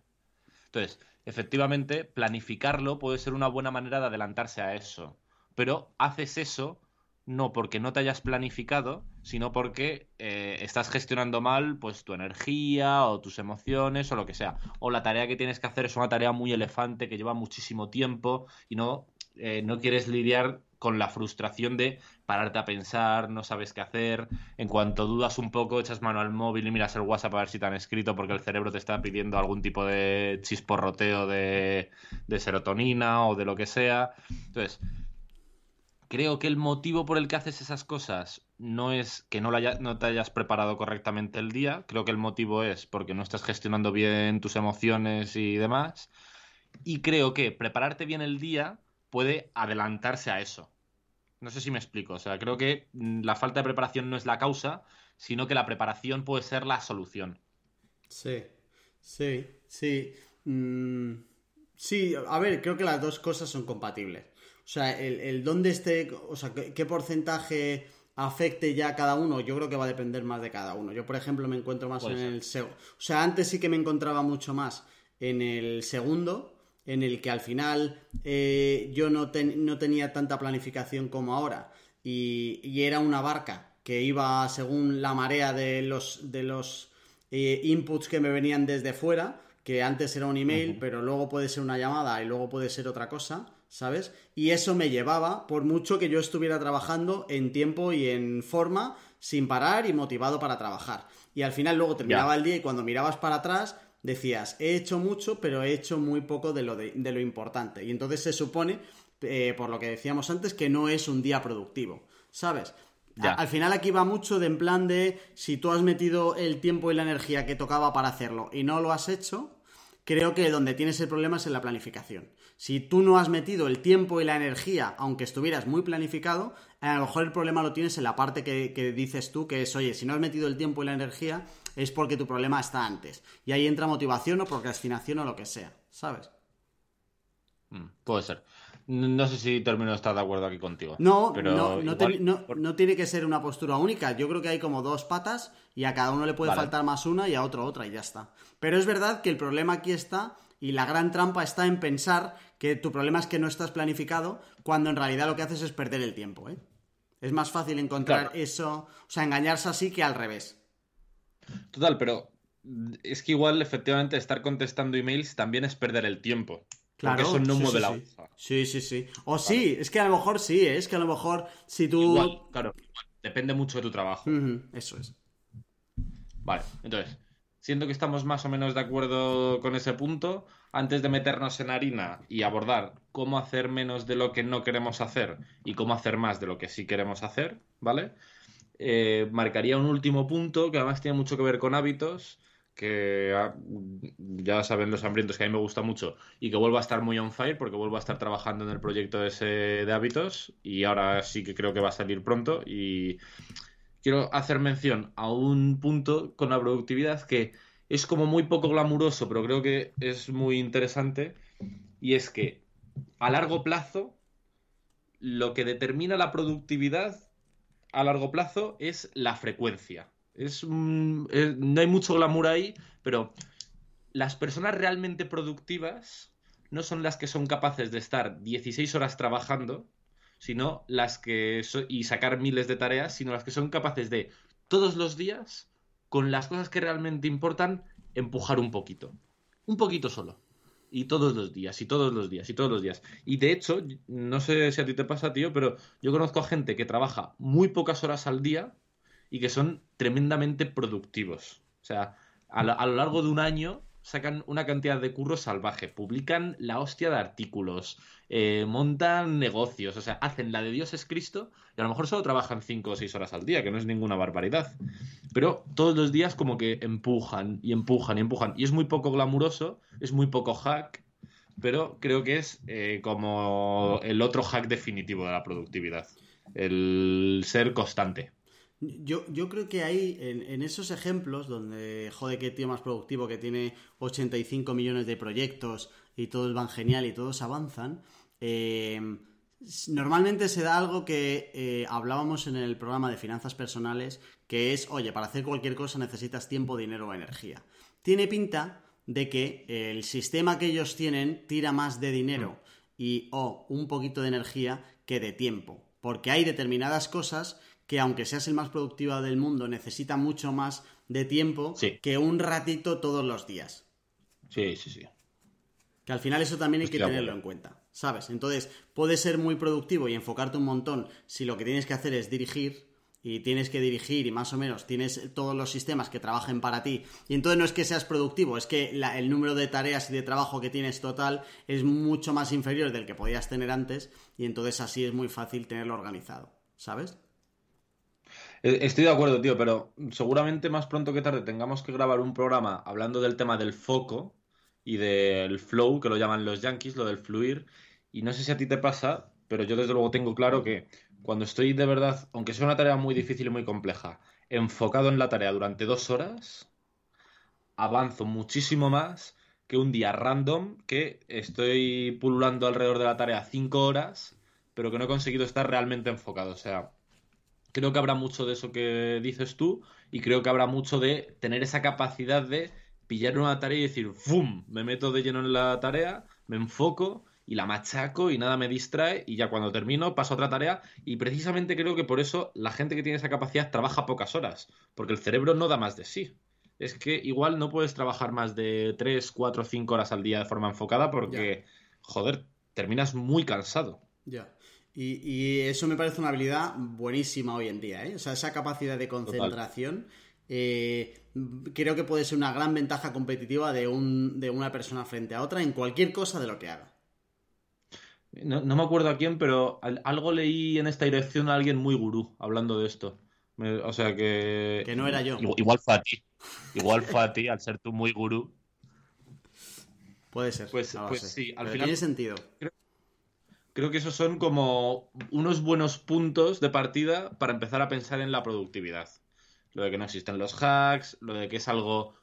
Entonces, efectivamente, planificarlo puede ser una buena manera de adelantarse a eso. Pero haces eso no porque no te hayas planificado, sino porque eh, estás gestionando mal pues tu energía o tus emociones o lo que sea. O la tarea que tienes que hacer es una tarea muy elefante que lleva muchísimo tiempo y no, eh, no quieres lidiar con la frustración de pararte a pensar, no sabes qué hacer. En cuanto dudas un poco, echas mano al móvil y miras el WhatsApp a ver si te han escrito porque el cerebro te está pidiendo algún tipo de chisporroteo de, serotonina o de lo que sea. Entonces, creo que el motivo por el que haces esas cosas no es que no, no, te hayas preparado correctamente el día, creo que el motivo es porque no estás gestionando bien tus emociones y demás. Y creo que prepararte bien el día puede adelantarse a eso. No sé si me explico. O sea, creo que mm, la falta de preparación no es la causa, sino que la preparación puede ser la solución. Sí, sí, sí. Mm, sí, a ver, creo que las dos cosas son compatibles. O sea, el, el dónde esté, o sea, qué, porcentaje afecte ya a cada uno, yo creo que va a depender más de cada uno. Yo, por ejemplo, me encuentro más en el segundo. O sea, antes sí que me encontraba mucho más en el segundo, en el que al final eh, yo no, no, tenía tanta planificación como ahora. Y, y, era una barca que iba según la marea de los, de los eh, inputs que me venían desde fuera, que antes era un email, pero luego puede ser una llamada y luego puede ser otra cosa. ¿sabes? Y eso me llevaba, por mucho que yo estuviera trabajando en tiempo y en forma, sin parar y motivado para trabajar. Y al final luego terminaba el día y cuando mirabas para atrás decías, he hecho mucho, pero he hecho muy poco de lo, de, lo importante. Y entonces se supone, eh, por lo que decíamos antes, que no es un día productivo, ¿sabes? Al final aquí va mucho de en plan de si tú has metido el tiempo y la energía que tocaba para hacerlo y no lo has hecho, creo que donde tienes el problema es en la planificación. Si tú no has metido el tiempo y la energía, aunque estuvieras muy planificado, a lo mejor el problema lo tienes en la parte que, dices tú, que es, oye, si no has metido el tiempo y la energía, es porque tu problema está antes. Y ahí entra motivación o procrastinación o lo que sea, ¿sabes? Mm, puede ser. No sé si termino de estar de acuerdo aquí contigo. No, no, no, tiene que ser una postura única. Yo creo que hay como dos patas y a cada uno le puede faltar más una y a otro otra y ya está. Pero es verdad que el problema aquí está y la gran trampa está en pensar que tu problema es que no estás planificado cuando en realidad lo que haces es perder el tiempo. ¿eh? Es más fácil encontrar eso, o sea, engañarse así que al revés. Total, pero es que igual efectivamente estar contestando emails también es perder el tiempo. Claro, porque eso no mueve la Sí, sí, sí. O sí, es que a lo mejor sí, ¿eh? es que a lo mejor si tú. claro, depende mucho de tu trabajo. eso es. Vale, entonces, siento que estamos más o menos de acuerdo con ese punto, antes de meternos en harina y abordar cómo hacer menos de lo que no queremos hacer y cómo hacer más de lo que sí queremos hacer, ¿vale? Eh, marcaría un último punto que además tiene mucho que ver con hábitos que ah, ya saben los hambrientos que a mí me gusta mucho y que vuelvo a estar muy on fire porque vuelvo a estar trabajando en el proyecto ese de hábitos y ahora sí que creo que va a salir pronto y quiero hacer mención a un punto con la productividad que es como muy poco glamuroso pero creo que es muy interesante y es que a largo plazo lo que determina la productividad a largo plazo es la frecuencia es, no hay mucho glamour ahí, pero las personas realmente productivas no son las que son capaces de estar 16 horas trabajando, sino las que y sacar miles de tareas, sino las que son capaces de todos los días, con las cosas que realmente importan, empujar un poquito. Un poquito solo. Y todos los días, y todos los días, y todos los días. Y de hecho, no sé si a ti te pasa, tío, pero yo conozco a gente que trabaja muy pocas horas al día y que son tremendamente productivos. O sea, a lo, largo de un año sacan una cantidad de curros salvaje, publican la hostia de artículos, eh, montan negocios, o sea, hacen la de Dios es Cristo y a lo mejor solo trabajan 5 o 6 horas al día, que no es ninguna barbaridad. Pero todos los días como que empujan y empujan y empujan. Y es muy poco glamuroso, es muy poco hack, pero creo que es eh, como el otro hack definitivo de la productividad, el ser constante. Yo, yo creo que hay en, esos ejemplos donde, joder, qué tío más productivo que tiene 85 millones de proyectos y todos van genial y todos avanzan, eh, normalmente se da algo que eh, hablábamos en el programa de finanzas personales, que es, oye, para hacer cualquier cosa necesitas tiempo, dinero o energía. Tiene pinta de que el sistema que ellos tienen tira más de dinero y o un poquito de energía que de tiempo, porque hay determinadas cosas que aunque seas el más productivo del mundo, necesita mucho más de tiempo que un ratito todos los días. Sí, sí, sí. Que al final eso también hay que tenerlo en cuenta, ¿sabes? Entonces, puedes ser muy productivo y enfocarte un montón si lo que tienes que hacer es dirigir y tienes que dirigir y más o menos tienes todos los sistemas que trabajen para ti. Y entonces no es que seas productivo, es que el número de tareas y de trabajo que tienes total es mucho más inferior del que podías tener antes y entonces así es muy fácil tenerlo organizado, ¿sabes? Eh, estoy de acuerdo, tío, pero seguramente más pronto que tarde tengamos que grabar un programa hablando del tema del foco y del flow, que lo llaman los yankees, lo del fluir. Y no sé si a ti te pasa, pero yo desde luego tengo claro que cuando estoy de verdad, aunque sea una tarea muy difícil y muy compleja, enfocado en la tarea durante dos horas, avanzo muchísimo más que un día random que estoy pululando alrededor de la tarea cinco horas, pero que no he conseguido estar realmente enfocado. O sea, creo que habrá mucho de eso que dices tú y creo que habrá mucho de tener esa capacidad de pillar una tarea y decir, ¡fum! Me meto de lleno en la tarea, me enfoco y la machaco y nada me distrae y ya cuando termino paso a otra tarea y precisamente creo que por eso la gente que tiene esa capacidad trabaja pocas horas, porque el cerebro no da más de sí. Es que igual no puedes trabajar más de 3, 4, 5 horas al día de forma enfocada porque, joder, terminas muy cansado. Ya. Y, eso me parece una habilidad buenísima hoy en día, ¿eh? O sea, esa capacidad de concentración eh, creo que puede ser una gran ventaja competitiva de, un, de una persona frente a otra en cualquier cosa de lo que haga. No, me acuerdo a quién, pero algo leí en esta dirección a alguien muy gurú hablando de esto. o sea que. Que no era yo. Igual, fue a ti. Igual fue a ti, al ser tú muy gurú. Puede ser. Pues, pues sí, al final. Tiene sentido. creo, que esos son como unos buenos puntos de partida para empezar a pensar en la productividad. Lo de que no existen los hacks, lo de que es algo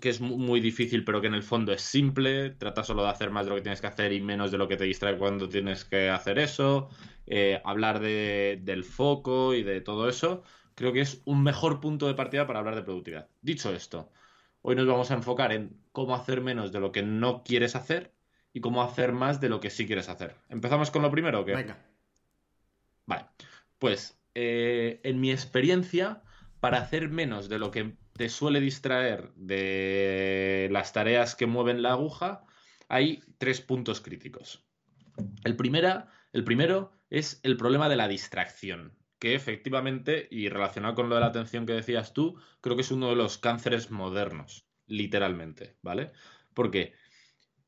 que es muy difícil, pero que en el fondo es simple. Trata solo de hacer más de lo que tienes que hacer y menos de lo que te distrae cuando tienes que hacer eso. Eh, hablar de, del foco y de todo eso. Creo que es un mejor punto de partida para hablar de productividad. Dicho esto, hoy nos vamos a enfocar en cómo hacer menos de lo que no quieres hacer y cómo hacer más de lo que sí quieres hacer. ¿Empezamos con lo primero o qué? Venga. Vale. Pues, eh, en mi experiencia, para hacer menos de lo que te suele distraer de las tareas que mueven la aguja, hay tres puntos críticos. El, primera, el primero es el problema de la distracción, que efectivamente, y relacionado con lo de la atención que decías tú, creo que es uno de los cánceres modernos, literalmente, ¿vale? Porque,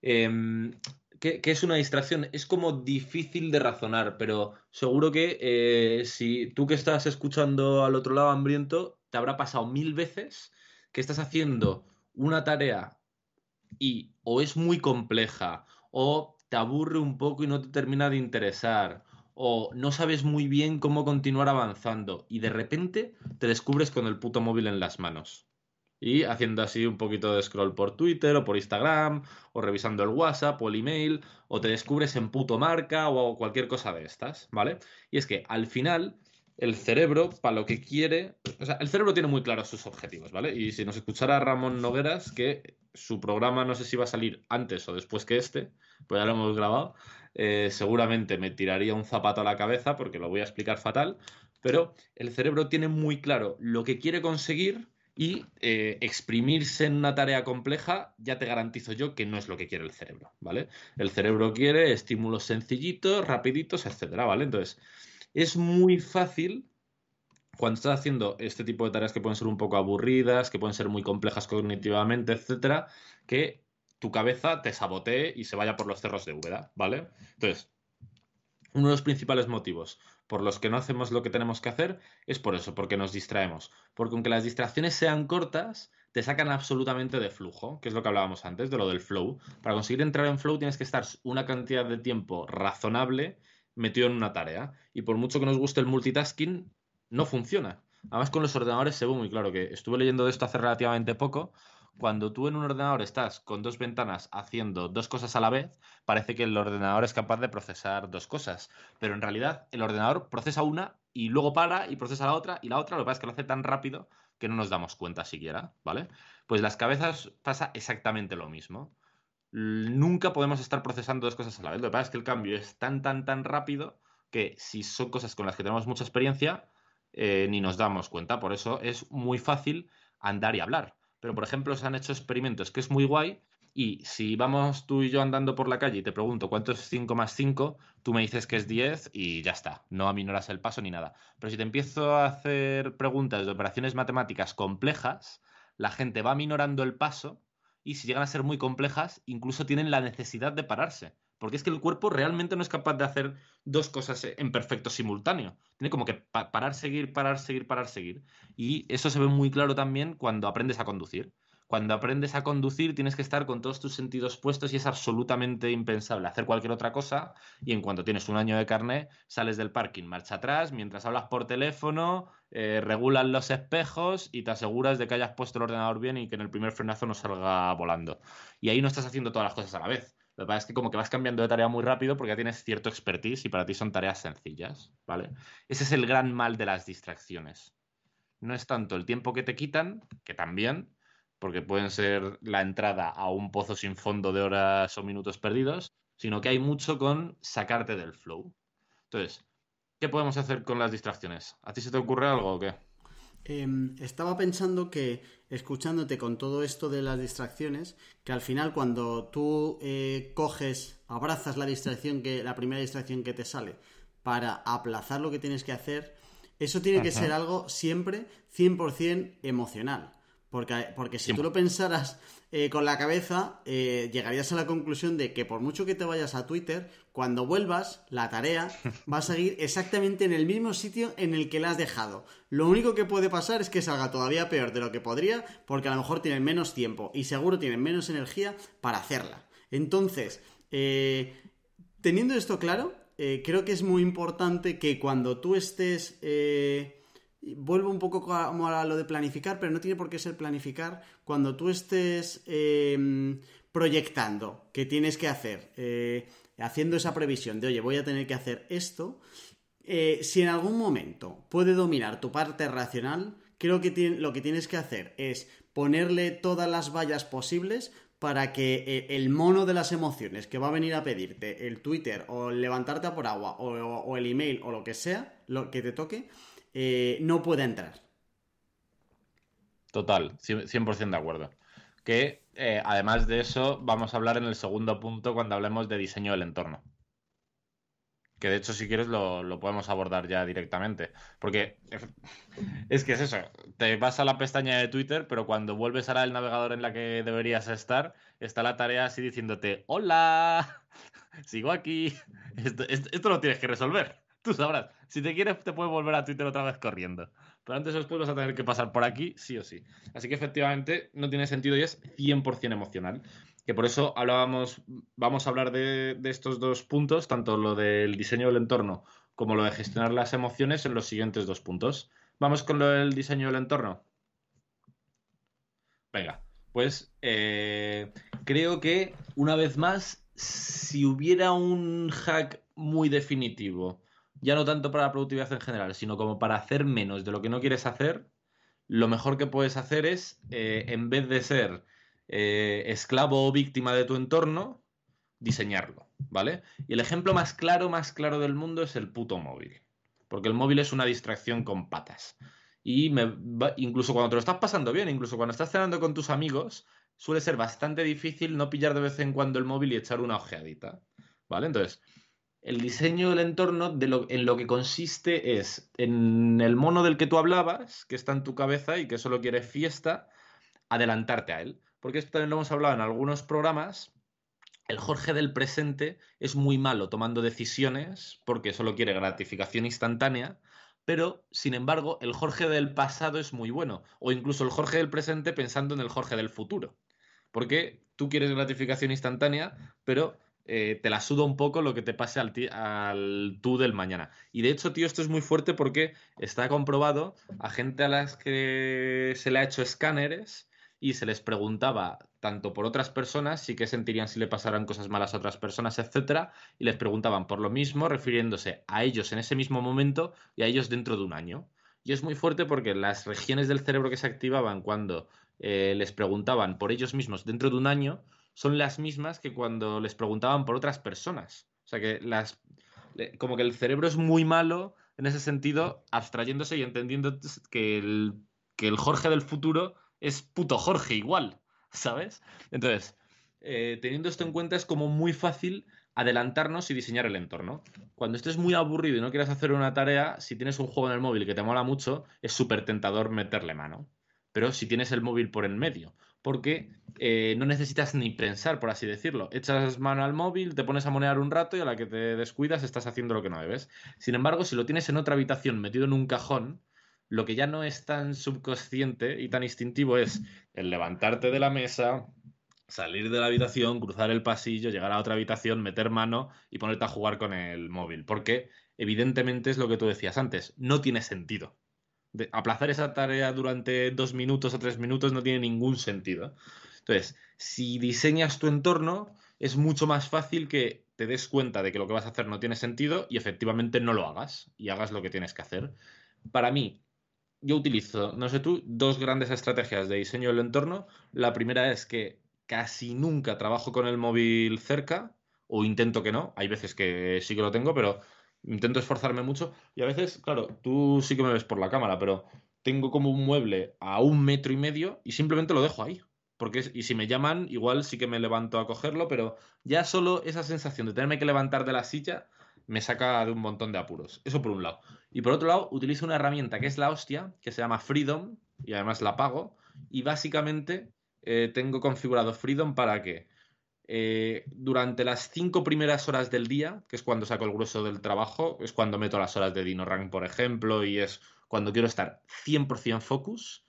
em, ¿qué, es una distracción? Es como difícil de razonar, pero seguro que eh, si tú que estás escuchando al otro lado hambriento, te habrá pasado mil veces que estás haciendo una tarea y o es muy compleja o te aburre un poco y no te termina de interesar o no sabes muy bien cómo continuar avanzando y de repente te descubres con el puto móvil en las manos. Y haciendo así un poquito de scroll por Twitter o por Instagram, o revisando el WhatsApp o el email, o te descubres en puto marca o cualquier cosa de estas, ¿vale? Y es que al final el cerebro, para lo que quiere, o sea, el cerebro tiene muy claros sus objetivos, ¿vale? Y si nos escuchara Ramón Nogueras, que su programa no sé si va a salir antes o después que este, pues ya lo hemos grabado, eh, seguramente me tiraría un zapato a la cabeza porque lo voy a explicar fatal, pero el cerebro tiene muy claro lo que quiere conseguir y eh, exprimirse en una tarea compleja, ya te garantizo yo que no es lo que quiere el cerebro, ¿vale? El cerebro quiere estímulos sencillitos, rapiditos, etcétera, ¿vale? Entonces, es muy fácil cuando estás haciendo este tipo de tareas que pueden ser un poco aburridas, que pueden ser muy complejas cognitivamente, etcétera, que tu cabeza te sabotee y se vaya por los cerros de Úbeda, ¿vale? Entonces, uno de los principales motivos por los que no hacemos lo que tenemos que hacer es por eso, porque nos distraemos. Porque aunque las distracciones sean cortas, te sacan absolutamente de flujo, que es lo que hablábamos antes, de lo del flow. Para conseguir entrar en flow tienes que estar una cantidad de tiempo razonable metido en una tarea. Y por mucho que nos guste el multitasking, no funciona. Además, con los ordenadores se ve muy claro que estuve leyendo de esto hace relativamente poco. Cuando tú en un ordenador estás con dos ventanas haciendo dos cosas a la vez, parece que el ordenador es capaz de procesar dos cosas. Pero en realidad el ordenador procesa una y luego para y procesa la otra y la otra lo que pasa es que lo hace tan rápido que no nos damos cuenta siquiera, ¿vale? Pues las cabezas pasa exactamente lo mismo nunca podemos estar procesando dos cosas a la vez. Lo que pasa es que el cambio es tan, tan, tan rápido que si son cosas con las que tenemos mucha experiencia, eh, ni nos damos cuenta. Por eso es muy fácil andar y hablar. Pero, por ejemplo, se han hecho experimentos que es muy guay. Y si vamos tú y yo andando por la calle y te pregunto cuánto es 5 más 5, tú me dices que es 10 y ya está. No aminoras el paso ni nada. Pero si te empiezo a hacer preguntas de operaciones matemáticas complejas, la gente va minorando el paso y si llegan a ser muy complejas, incluso tienen la necesidad de pararse. Porque es que el cuerpo realmente no es capaz de hacer dos cosas en perfecto simultáneo. Tiene como que parar, seguir, parar, seguir, parar, seguir. Y eso se ve muy claro también cuando aprendes a conducir. Cuando aprendes a conducir tienes que estar con todos tus sentidos puestos y es absolutamente impensable hacer cualquier otra cosa y en cuanto tienes un año de carné sales del parking, marcha atrás, mientras hablas por teléfono, eh, regulas los espejos y te aseguras de que hayas puesto el ordenador bien y que en el primer frenazo no salga volando. Y ahí no estás haciendo todas las cosas a la vez. Lo que pasa es que como que vas cambiando de tarea muy rápido porque ya tienes cierto expertise y para ti son tareas sencillas, ¿vale? Ese es el gran mal de las distracciones. No es tanto el tiempo que te quitan, que también, porque pueden ser la entrada a un pozo sin fondo de horas o minutos perdidos, sino que hay mucho con sacarte del flow. Entonces, ¿qué podemos hacer con las distracciones? ¿A ti se te ocurre algo o qué? Em, estaba pensando que, escuchándote con todo esto de las distracciones, que al final cuando tú eh, coges, abrazas la distracción que, la primera distracción que te sale, para aplazar lo que tienes que hacer, eso tiene que ser algo siempre 100% emocional. Porque, porque si tú lo pensaras eh, con la cabeza, eh, llegarías a la conclusión de que por mucho que te vayas a Twitter, cuando vuelvas, la tarea va a seguir exactamente en el mismo sitio en el que la has dejado. Lo único que puede pasar es que salga todavía peor de lo que podría, porque a lo mejor tienen menos tiempo y seguro tienen menos energía para hacerla. Entonces, eh, teniendo esto claro, creo que es muy importante que cuando tú estés vuelvo un poco a lo de planificar, pero no tiene por qué ser planificar cuando tú estés em, proyectando qué tienes que hacer, eh, haciendo esa previsión de, oye, voy a tener que hacer esto. Eh, si en algún momento puede dominar tu parte racional, creo que lo que tienes que hacer es ponerle todas las vallas posibles para que eh, el mono de las emociones que va a venir a pedirte el Twitter o levantarte a por agua o el email o lo que sea, lo que te toque, eh, no puede entrar. Total, 100% de acuerdo. Que eh, además de eso, vamos a hablar en el segundo punto cuando hablemos de diseño del entorno. Que de hecho, si quieres, lo, podemos abordar ya directamente. Porque es que es eso. Te vas a la pestaña de Twitter, pero cuando vuelves a el navegador en la que deberías estar, está la tarea así diciéndote: ¡Hola! Sigo aquí. esto lo tienes que resolver. Tú sabrás. Si te quieres, te puedes volver a Twitter otra vez corriendo. Pero antes o después vas a tener que pasar por aquí, sí o sí. Así que efectivamente no tiene sentido y es 100% emocional. Que por eso hablábamos, vamos a hablar de, estos dos puntos, tanto lo del diseño del entorno como lo de gestionar las emociones en los siguientes dos puntos. Vamos con lo del diseño del entorno. Venga, pues eh, creo que una vez más, si hubiera un hack muy definitivo ya no tanto para la productividad en general, sino como para hacer menos de lo que no quieres hacer, lo mejor que puedes hacer es, eh, en vez de ser eh, esclavo o víctima de tu entorno, diseñarlo, ¿vale? Y el ejemplo más claro, más claro del mundo es el puto móvil. Porque el móvil es una distracción con patas. Y incluso cuando te lo estás pasando bien, incluso cuando estás cenando con tus amigos, suele ser bastante difícil no pillar de vez en cuando el móvil y echar una ojeadita. ¿Vale? Entonces, el diseño del entorno de lo, en lo que consiste es en el mono del que tú hablabas, que está en tu cabeza y que solo quiere fiesta, adelantarte a él. Porque esto también lo hemos hablado en algunos programas. El Jorge del presente es muy malo tomando decisiones porque solo quiere gratificación instantánea, pero sin embargo el Jorge del pasado es muy bueno, o incluso el Jorge del presente pensando en el Jorge del futuro. Porque tú quieres gratificación instantánea, pero eh, te la suda un poco lo que te pase al, al, tú del mañana. Y de hecho, tío, esto es muy fuerte porque está comprobado a gente a las que se le ha hecho escáneres y se les preguntaba tanto por otras personas, sí que sentirían si le pasaran cosas malas a otras personas, etcétera, y les preguntaban por lo mismo, refiriéndose a ellos en ese mismo momento y a ellos dentro de un año. Y es muy fuerte porque las regiones del cerebro que se activaban cuando eh, les preguntaban por ellos mismos dentro de un año son las mismas que cuando les preguntaban por otras personas. O sea que las como que el cerebro es muy malo en ese sentido, abstrayéndose y entendiendo que el, que el Jorge del futuro es puto Jorge igual, ¿sabes? Entonces, eh, teniendo esto en cuenta es como muy fácil adelantarnos y diseñar el entorno. Cuando estés muy aburrido y no quieras hacer una tarea, si tienes un juego en el móvil que te mola mucho, es súper tentador meterle mano pero si tienes el móvil por en medio, porque eh, no necesitas ni pensar, por así decirlo. Echas mano al móvil, te pones a monear un rato y a la que te descuidas estás haciendo lo que no debes. Sin embargo, si lo tienes en otra habitación metido en un cajón, lo que ya no es tan subconsciente y tan instintivo es el levantarte de la mesa, salir de la habitación, cruzar el pasillo, llegar a otra habitación, meter mano y ponerte a jugar con el móvil. Porque evidentemente es lo que tú decías antes, no tiene sentido aplazar esa tarea durante dos minutos o tres minutos no tiene ningún sentido. Entonces, si diseñas tu entorno, es mucho más fácil que te des cuenta de que lo que vas a hacer no tiene sentido y efectivamente no lo hagas y hagas lo que tienes que hacer. Para mí, yo utilizo, no sé tú, dos grandes estrategias de diseño del entorno. La primera es que casi nunca trabajo con el móvil cerca, o intento que no, hay veces que sí que lo tengo, pero intento esforzarme mucho y a veces, claro, tú sí que me ves por la cámara, pero tengo como un mueble a un metro y medio y simplemente lo dejo ahí. Porque, y si me llaman, igual sí que me levanto a cogerlo, pero ya solo esa sensación de tenerme que levantar de la silla me saca de un montón de apuros. Eso por un lado. Y por otro lado, utilizo una herramienta que es la hostia, que se llama Freedom, y además la pago. Y básicamente eh, tengo configurado Freedom para que eh, durante las cinco primeras horas del día, que es cuando saco el grueso del trabajo, es cuando meto las horas de DinoRank, por ejemplo, y es cuando quiero estar 100% focus,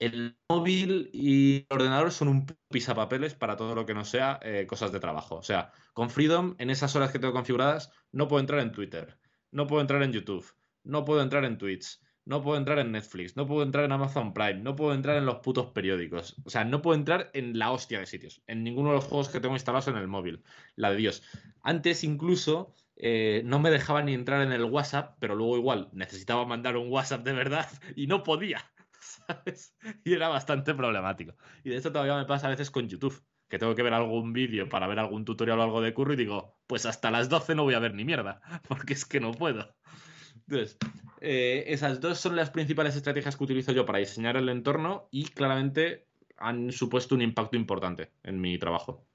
el móvil y el ordenador son un pisapapeles para todo lo que no sea eh, cosas de trabajo. O sea, con Freedom, en esas horas que tengo configuradas, no puedo entrar en Twitter, no puedo entrar en YouTube, no puedo entrar en Twitch, no puedo entrar en Netflix, no puedo entrar en Amazon Prime, no puedo entrar en los putos periódicos. O sea, no puedo entrar en la hostia de sitios, en ninguno de los juegos que tengo instalados en el móvil. La de Dios. Antes incluso eh, no me dejaba ni entrar en el WhatsApp, pero luego igual necesitaba mandar un WhatsApp de verdad y no podía. ¿Sabes? Y era bastante problemático. Y de esto todavía me pasa a veces con YouTube que tengo que ver algún vídeo para ver algún tutorial o algo de curro y digo, pues hasta las 12 no voy a ver ni mierda, porque es que no puedo. Entonces, eh, esas dos son las principales estrategias que utilizo yo para diseñar el entorno y claramente han supuesto un impacto importante en mi trabajo.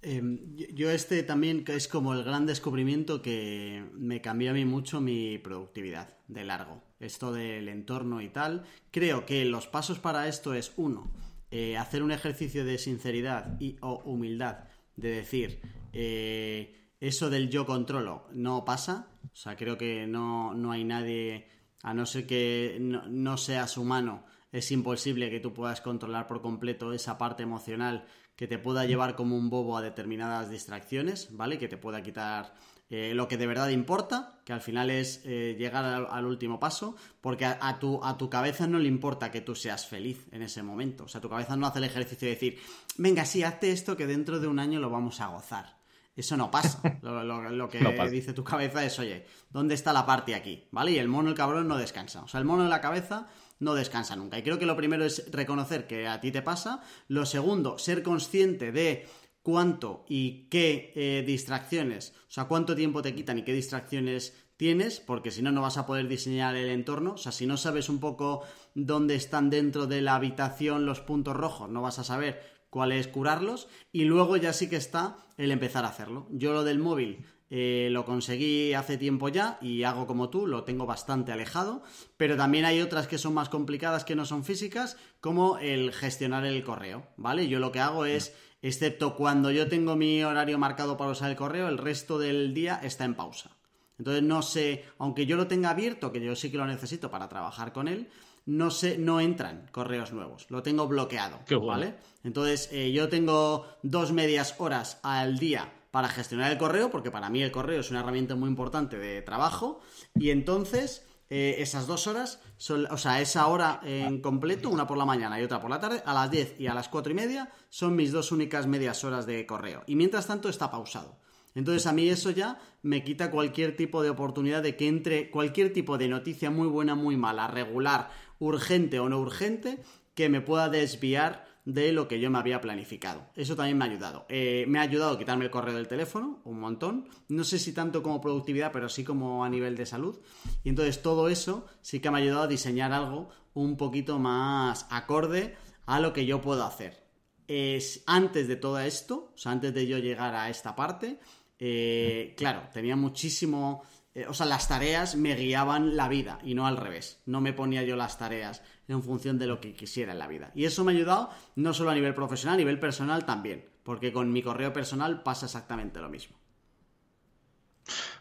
Em, yo este también es como el gran descubrimiento que me cambió a mí mucho mi productividad de largo. Esto del entorno y tal. Creo que los pasos para esto es uno, eh, hacer un ejercicio de sinceridad y o humildad, de decir, eh, eso del yo controlo no pasa. O sea, creo que no, no hay nadie, a no ser que no, seas humano, es imposible que tú puedas controlar por completo esa parte emocional que te pueda llevar como un bobo a determinadas distracciones, ¿vale? Que te pueda quitar eh, lo que de verdad importa, que al final es eh, llegar al, último paso, porque a, tu, a tu cabeza no le importa que tú seas feliz en ese momento. O sea, tu cabeza no hace el ejercicio de decir, venga, sí, hazte esto que dentro de un año lo vamos a gozar. Eso no pasa. Lo, que dice tu cabeza es, oye, ¿dónde está la parte aquí? ¿Vale? Y el mono, el cabrón, no descansa. O sea, el mono en la cabeza no descansa nunca. Y creo que lo primero es reconocer que a ti te pasa. Lo segundo, ser consciente de cuánto y qué eh, distracciones, o sea, cuánto tiempo te quitan y qué distracciones tienes, porque si no, no vas a poder diseñar el entorno. O sea, si no sabes un poco dónde están dentro de la habitación los puntos rojos, no vas a saber cuál es curarlos y luego ya sí que está el empezar a hacerlo. Yo lo del móvil eh, lo conseguí hace tiempo ya y hago como tú, lo tengo bastante alejado, pero también hay otras que son más complicadas que no son físicas, como el gestionar el correo, ¿vale? Yo lo que hago es, excepto cuando yo tengo mi horario marcado para usar el correo, el resto del día está en pausa. Entonces no sé, aunque yo lo tenga abierto, que yo sí que lo necesito para trabajar con él, no se, no entran correos nuevos. Lo tengo bloqueado. ¿Vale? Entonces, eh, yo tengo dos medias horas al día para gestionar el correo, porque para mí el correo es una herramienta muy importante de trabajo. Y entonces, eh, esas dos horas, son, o sea, esa hora en completo, una por la mañana y otra por la tarde, a las 10 y a las 4 y media, son mis dos únicas medias horas de correo. Y mientras tanto está pausado. Entonces a mí eso ya me quita cualquier tipo de oportunidad de que entre cualquier tipo de noticia muy buena, muy mala, regular urgente o no urgente, que me pueda desviar de lo que yo me había planificado. Eso también me ha ayudado. Eh, me ha ayudado a quitarme el correo del teléfono, un montón. No sé si tanto como productividad, pero sí como a nivel de salud. Y entonces todo eso sí que me ha ayudado a diseñar algo un poquito más acorde a lo que yo puedo hacer. Es, antes de todo esto, o sea, antes de yo llegar a esta parte, eh, claro, tenía muchísimo eh, o sea, las tareas me guiaban la vida y no al revés. No me ponía yo las tareas en función de lo que quisiera en la vida. Y eso me ha ayudado no solo a nivel profesional, a nivel personal también, porque con mi correo personal pasa exactamente lo mismo.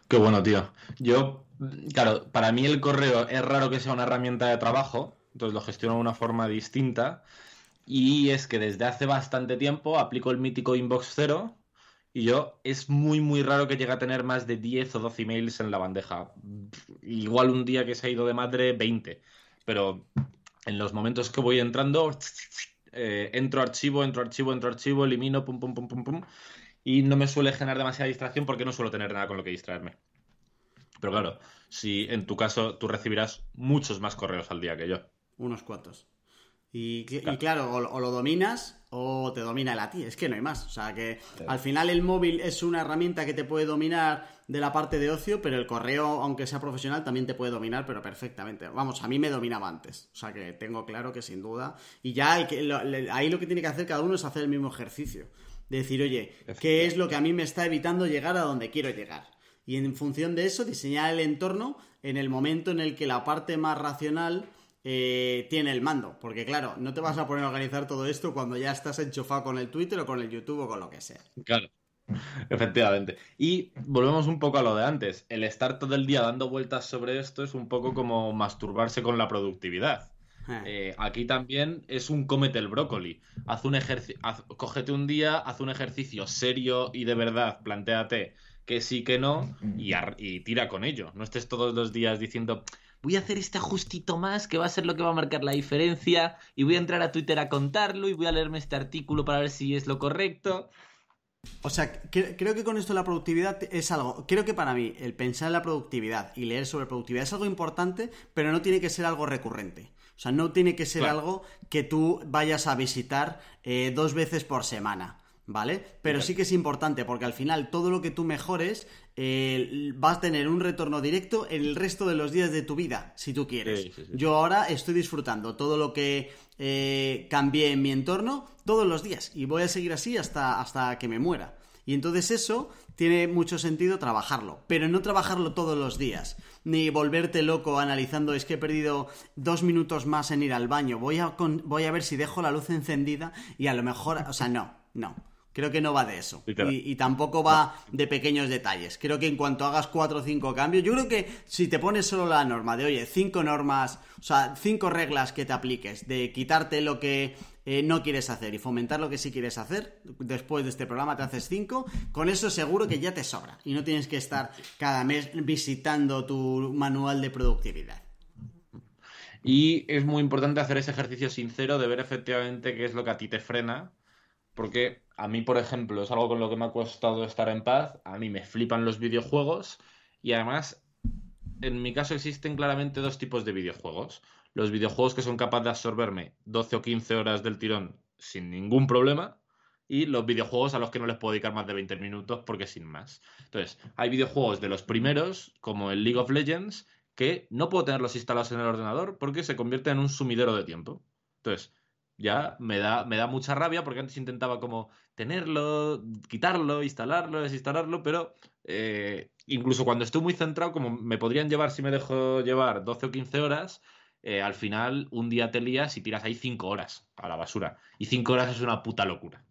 Qué bueno, tío. Yo, claro, para mí el correo es raro que sea una herramienta de trabajo, entonces lo gestiono de una forma distinta. Y es que desde hace bastante tiempo aplico el mítico Inbox Cero, y yo, es muy, muy raro que llegue a tener más de 10 o 12 emails en la bandeja. Igual un día que se ha ido de madre, 20. Pero en los momentos que voy entrando, eh, entro archivo, entro archivo, entro archivo, elimino, pum, pum, pum, pum, pum. Y no me suele generar demasiada distracción porque no suelo tener nada con lo que distraerme. Pero claro, si en tu caso tú recibirás muchos más correos al día que yo. Unos cuantos. Y, claro, o, lo dominas o te domina el a ti, es que no hay más. O sea que al final el móvil es una herramienta que te puede dominar de la parte de ocio, pero el correo, aunque sea profesional, también te puede dominar, pero perfectamente. Vamos, a mí me dominaba antes. O sea que tengo claro que sin duda. Y ya ahí lo que tiene que hacer cada uno es hacer el mismo ejercicio. decir, oye, ¿qué es lo que a mí me está evitando llegar a donde quiero llegar? y en función de eso diseñar el entorno en el momento en el que la parte más racional eh, tiene el mando. Porque claro, no te vas a poner a organizar todo esto cuando ya estás enchufado con el Twitter o con el YouTube o con lo que sea. Claro. Efectivamente. Y volvemos un poco a lo de antes. El estar todo el día dando vueltas sobre esto es un poco como masturbarse con la productividad. Eh. Eh, aquí también es un comete el brócoli. Haz un ejercicio, cógete un día, haz un ejercicio serio y de verdad, plantéate que sí, que no, y tira con ello. No estés todos los días diciendo, voy a hacer este ajustito más que va a ser lo que va a marcar la diferencia, y voy a entrar a Twitter a contarlo, y voy a leerme este artículo para ver si es lo correcto. O sea, cre- creo que con esto la productividad es algo. Creo que para mí el pensar en la productividad y leer sobre productividad es algo importante, pero no tiene que ser algo recurrente. O sea, no tiene que ser Claro. algo que tú vayas a visitar eh, dos veces por semana. ¿Vale? Pero sí que es importante porque al final todo lo que tú mejores eh, vas a tener un retorno directo en el resto de los días de tu vida, si tú quieres. Sí, sí, sí. Yo ahora estoy disfrutando todo lo que eh, cambié en mi entorno todos los días y voy a seguir así hasta, hasta que me muera. Y entonces eso tiene mucho sentido trabajarlo, pero no trabajarlo todos los días, ni volverte loco analizando es que he perdido dos minutos más en ir al baño, voy a, con- voy a ver si dejo la luz encendida y a lo mejor, o sea, no, no. Creo que no va de eso. Y tampoco va de pequeños detalles. Creo que en cuanto hagas cuatro o cinco cambios, yo creo que si te pones solo la norma de, oye, cinco normas, o sea, cinco reglas que te apliques, de quitarte lo que eh, no quieres hacer y fomentar lo que sí quieres hacer, después de este programa te haces cinco, con eso seguro que ya te sobra. Y no tienes que estar cada mes visitando tu manual de productividad. Y es muy importante hacer ese ejercicio sincero de ver efectivamente qué es lo que a ti te frena. Porque a mí, por ejemplo, es algo con lo que me ha costado estar en paz. A mí me flipan los videojuegos. Y además, en mi caso existen claramente dos tipos de videojuegos. Los videojuegos que son capaces de absorberme 12 o 15 horas del tirón sin ningún problema. Y los videojuegos a los que no les puedo dedicar más de 20 minutos porque sin más. Entonces, hay videojuegos de los primeros, como el League of Legends, que no puedo tenerlos instalados en el ordenador porque se convierte en un sumidero de tiempo. Entonces, ya me da, me da mucha rabia porque antes intentaba como tenerlo, quitarlo, instalarlo, desinstalarlo, pero eh, incluso cuando estoy muy centrado, como me podrían llevar si me dejo llevar 12 o 15 horas, eh, al final un día te lías y tiras ahí 5 horas a la basura. Y 5 horas es una puta locura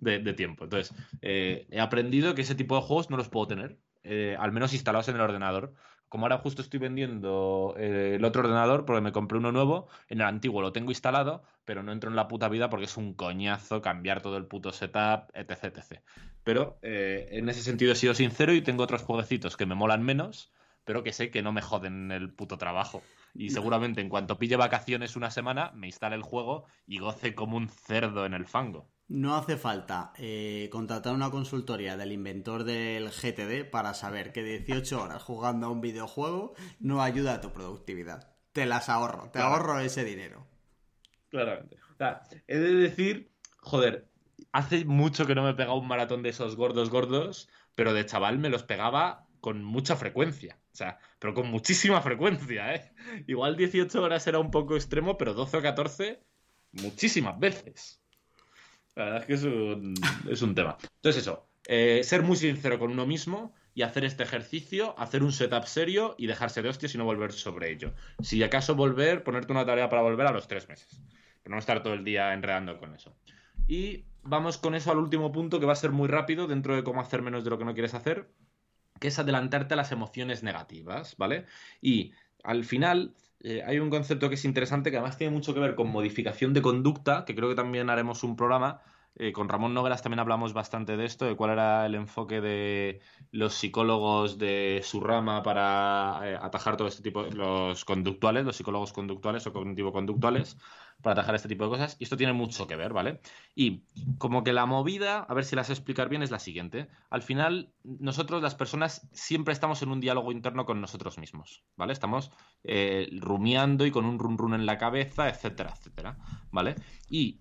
de, tiempo. Entonces, eh, he aprendido que ese tipo de juegos no los puedo tener, eh, al menos instalados en el ordenador. Como ahora justo estoy vendiendo eh, el otro ordenador porque me compré uno nuevo, en el antiguo lo tengo instalado, pero no entro en la puta vida porque es un coñazo cambiar todo el puto setup, etc. etc. Pero eh, en ese sentido he sido sincero y tengo otros jueguecitos que me molan menos, pero que sé que no me joden el puto trabajo. Y seguramente en cuanto pille vacaciones una semana, me instale el juego y goce como un cerdo en el fango. No hace falta eh, contratar una consultoría del inventor del GTD para saber que 18 horas jugando a un videojuego no ayuda a tu productividad. Te las ahorro, te Claro. ahorro ese dinero. Claramente. O sea, he de decir, joder, hace mucho que no me he pegado un maratón de esos gordos gordos, pero de chaval me los pegaba con mucha frecuencia. O sea, pero con muchísima frecuencia, ¿eh? Igual 18 horas era un poco extremo, pero 12 o 14, muchísimas veces. La verdad es que es un, es un tema. Entonces eso, eh, ser muy sincero con uno mismo y hacer este ejercicio, hacer un setup serio y dejarse de hostias y no volver sobre ello. Si acaso volver, ponerte una tarea para volver a los tres meses. Pero no estar todo el día enredando con eso. Y vamos con eso al último punto que va a ser muy rápido dentro de cómo hacer menos de lo que no quieres hacer, que es adelantarte a las emociones negativas, ¿vale? Y al final eh, hay un concepto que es interesante que además tiene mucho que ver con modificación de conducta, que creo que también haremos un programa. Eh, con Ramón Nogueras también hablamos bastante de esto, de cuál era el enfoque de los psicólogos de su rama para eh, atajar todo este tipo, los conductuales, los psicólogos conductuales o cognitivo-conductuales, para atajar este tipo de cosas. Y esto tiene mucho que ver, ¿vale? Y como que la movida, a ver si las explicar bien, es la siguiente. Al final, nosotros, las personas, siempre estamos en un diálogo interno con nosotros mismos, ¿vale? Estamos eh, rumiando y con un run run en la cabeza, etcétera, etcétera, ¿vale? Y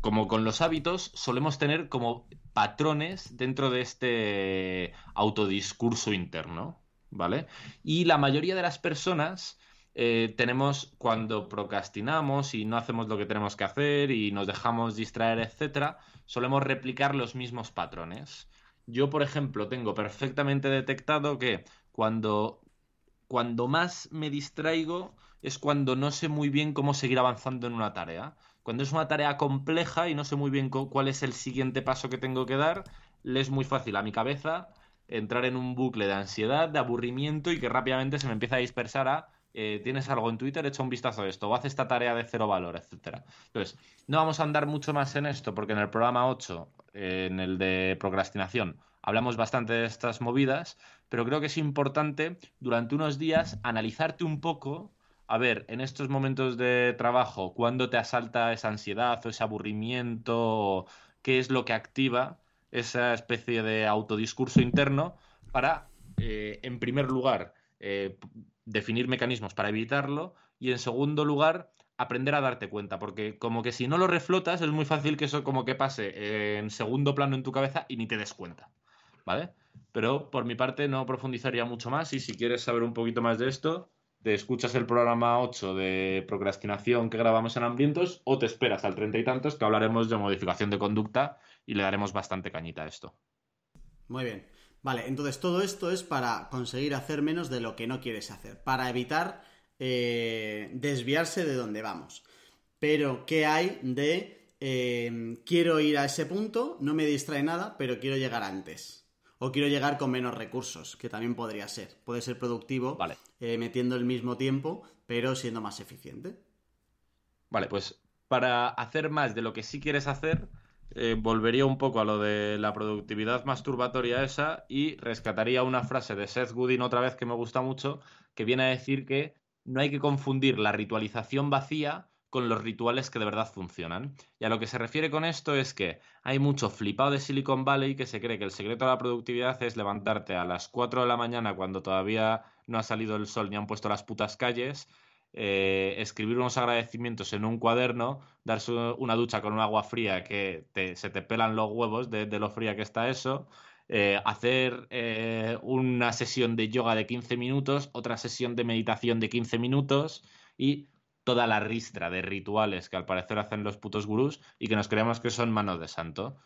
como con los hábitos, solemos tener como patrones dentro de este autodiscurso interno, ¿vale? Y la mayoría de las personas eh, tenemos cuando procrastinamos y no hacemos lo que tenemos que hacer y nos dejamos distraer, etcétera, solemos replicar los mismos patrones. yo, por ejemplo, tengo perfectamente detectado que cuando, cuando más me distraigo es cuando no sé muy bien cómo seguir avanzando en una tarea. Cuando es una tarea compleja y no sé muy bien cuál es el siguiente paso que tengo que dar, le es muy fácil a mi cabeza entrar en un bucle de ansiedad, de aburrimiento y que rápidamente se me empieza a dispersar a eh, tienes algo en Twitter, echa un vistazo a esto, o haz esta tarea de cero valor, etcétera. Entonces, no vamos a andar mucho más en esto, porque en el programa 8, eh, en el de procrastinación, hablamos bastante de estas movidas, pero creo que es importante durante unos días analizarte un poco, a ver, en estos momentos de trabajo, cuándo te asalta esa ansiedad o ese aburrimiento, qué es lo que activa esa especie de autodiscurso interno para, eh, en primer lugar, eh, definir mecanismos para evitarlo y, en segundo lugar, aprender a darte cuenta, porque como que si no lo reflotas es muy fácil que eso como que pase en segundo plano en tu cabeza y ni te des cuenta, ¿vale? Pero por mi parte no profundizaría mucho más y si quieres saber un poquito más de esto, te escuchas el programa 8 de procrastinación que grabamos en Hambrientos o te esperas al treinta y tantos que hablaremos de modificación de conducta y le daremos bastante cañita a esto. Muy bien. Vale, entonces todo esto es para conseguir hacer menos de lo que no quieres hacer, para evitar eh, desviarse de donde vamos. Pero, ¿qué hay de eh, quiero ir a ese punto, no me distrae nada, pero quiero llegar antes? O quiero llegar con menos recursos, que también podría ser. Puede ser productivo eh, metiendo el mismo tiempo, pero siendo más eficiente. Vale, pues para hacer más de lo que sí quieres hacer, eh, volvería un poco a lo de la productividad masturbatoria esa y rescataría una frase de Seth Godin otra vez que me gusta mucho, que viene a decir que no hay que confundir la ritualización vacía con los rituales que de verdad funcionan. Y a lo que se refiere con esto es que hay mucho flipado de Silicon Valley que se cree que el secreto de la productividad es levantarte a las 4 de la mañana cuando todavía no ha salido el sol ni han puesto las putas calles, eh, escribir unos agradecimientos en un cuaderno, darse una ducha con un agua fría que se te pelan los huevos de, lo fría que está eso, eh, hacer eh, una sesión de yoga de 15 minutos, otra sesión de meditación de 15 minutos y toda la ristra de rituales que al parecer hacen los putos gurús y que nos creemos que son manos de santo.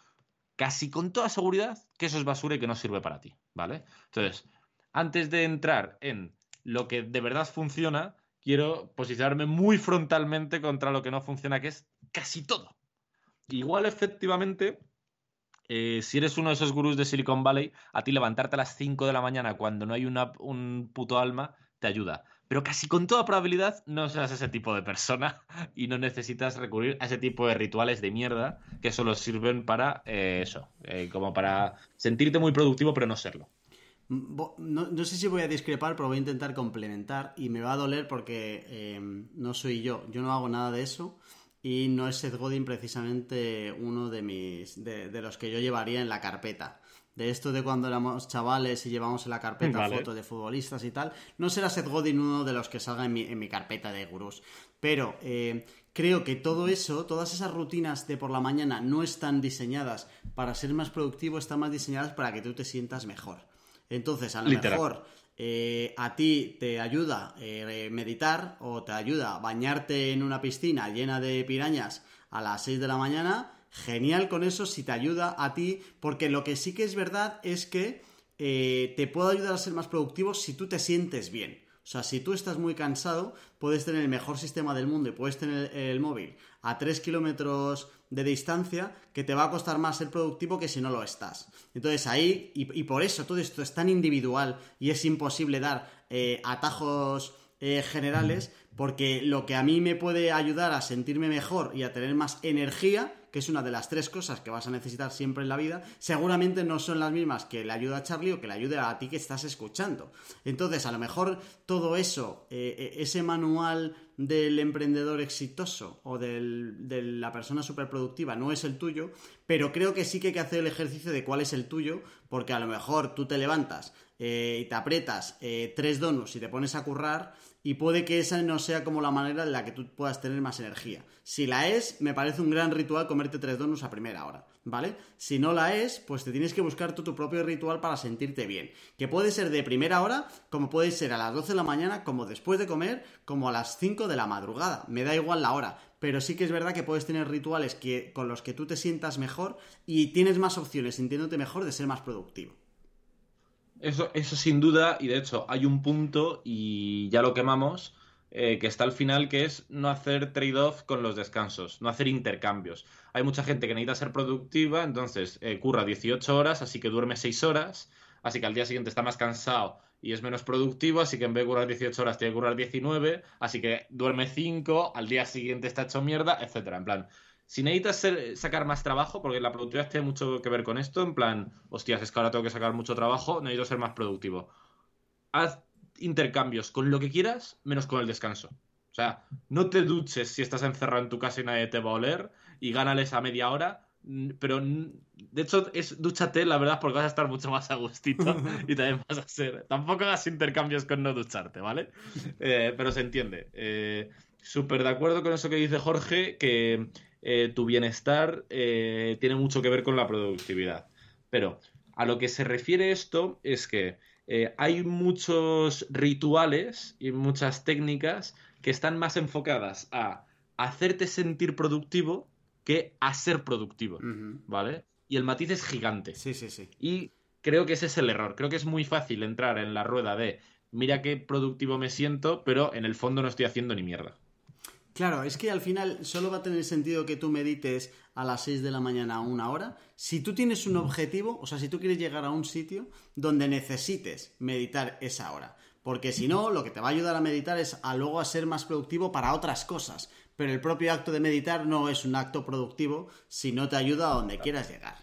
Casi con toda seguridad que eso es basura y que no sirve para ti, ¿vale? Entonces, antes de entrar en lo que de verdad funciona, quiero posicionarme muy frontalmente contra lo que no funciona, que es casi todo. Igual, efectivamente, eh, si eres uno de esos gurús de Silicon Valley, a ti levantarte a las 5 de la mañana cuando no hay un puto alma te ayuda. Pero casi con toda probabilidad no seas ese tipo de persona y no necesitas recurrir a ese tipo de rituales de mierda que solo sirven para eh, eso, eh, como para sentirte muy productivo pero no serlo. No, sé si voy a discrepar, pero voy a intentar complementar y me va a doler porque eh, no soy yo, yo no hago nada de eso y no es Seth Godin precisamente uno de mis de, los que yo llevaría en la carpeta. De esto de cuando éramos chavales y llevamos en la carpeta fotos de futbolistas y tal, no será Seth Godin uno de los que salga en mi, en mi carpeta de gurús. Pero eh, creo que todo eso, todas esas rutinas de por la mañana no están diseñadas para ser más productivo, están más diseñadas para que tú te sientas mejor. Entonces, a lo mejor eh, a ti te ayuda eh, meditar o te ayuda bañarte en una piscina llena de pirañas a las 6 de la mañana, genial con eso si te ayuda a ti, porque lo que sí que es verdad es que eh, te puede ayudar a ser más productivo si tú te sientes bien. O sea, si tú estás muy cansado, puedes tener el mejor sistema del mundo y puedes tener el móvil a 3 kilómetros de distancia que te va a costar más ser productivo que si no lo estás. Entonces ahí, y, por eso todo esto es tan individual y es imposible dar eh, atajos eh, generales, porque lo que a mí me puede ayudar a sentirme mejor y a tener más energía que es una de las tres cosas que vas a necesitar siempre en la vida, seguramente no son las mismas que le ayuda a Charlie o que le ayude a ti que estás escuchando. Entonces, a lo mejor todo eso, eh, eh, ese manual del emprendedor exitoso o de la persona superproductiva no es el tuyo, pero creo que sí que hay que hacer el ejercicio de cuál es el tuyo, porque a lo mejor tú te levantas eh, y te aprietas tres donos y te pones a currar y puede que esa no sea como la manera en la que tú puedas tener más energía. Si la es, me parece un gran ritual comerte tres donuts a primera hora. ¿vale? Si no la es, pues te tienes que buscar tu propio ritual para sentirte bien. Que puede ser de primera hora, como puede ser a las 12 de la mañana, como después de comer, como a las 5 de la madrugada. Me da igual la hora. Pero sí que es verdad que puedes tener rituales que, con los que tú te sientas mejor y tienes más opciones sintiéndote mejor de ser más productivo. Eso, eso sin duda, y de hecho hay un punto, y ya lo quemamos, eh, que está al final, que es no hacer trade-off con los descansos, no hacer intercambios. Hay mucha gente que necesita ser productiva, entonces eh, curra 18 horas, así que duerme 6 horas, así que al día siguiente está más cansado y es menos productivo, así que en vez de currar 18 horas tiene que currar 19, así que duerme 5, al día siguiente está hecho mierda, etcétera. En plan, si necesitas sacar más trabajo, porque la productividad tiene mucho que ver con esto, en plan, hostias, es que ahora tengo que sacar mucho trabajo, necesito ser más productivo. Haz intercambios con lo que quieras, menos con el descanso. O sea, no te duches si estás encerrado en tu casa y nadie te va a oler y gánales a media hora. Pero de hecho, es dúchate, la verdad, porque vas a estar mucho más a gustito y también vas a ser. Tampoco hagas intercambios con no ducharte, ¿vale? Eh, pero se entiende. Eh, súper de acuerdo con eso que dice Jorge, que eh, tu bienestar tiene mucho que ver con la productividad. Pero a lo que se refiere esto es que eh, hay muchos rituales y muchas técnicas que están más enfocadas a hacerte sentir productivo que a ser productivo, ¿vale? Y el matiz es gigante. Sí, sí, sí. Y creo que ese es el error. Creo que es muy fácil entrar en la rueda de mira qué productivo me siento, pero en el fondo no estoy haciendo ni mierda. Claro, es que al final solo va a tener sentido que tú medites a las 6 de la mañana a una hora. Si tú tienes un objetivo, o sea, si tú quieres llegar a un sitio donde necesites meditar esa hora. Porque si no, lo que te va a ayudar a meditar es a luego a ser más productivo para otras cosas. Pero el propio acto de meditar no es un acto productivo si no te ayuda a donde quieras llegar.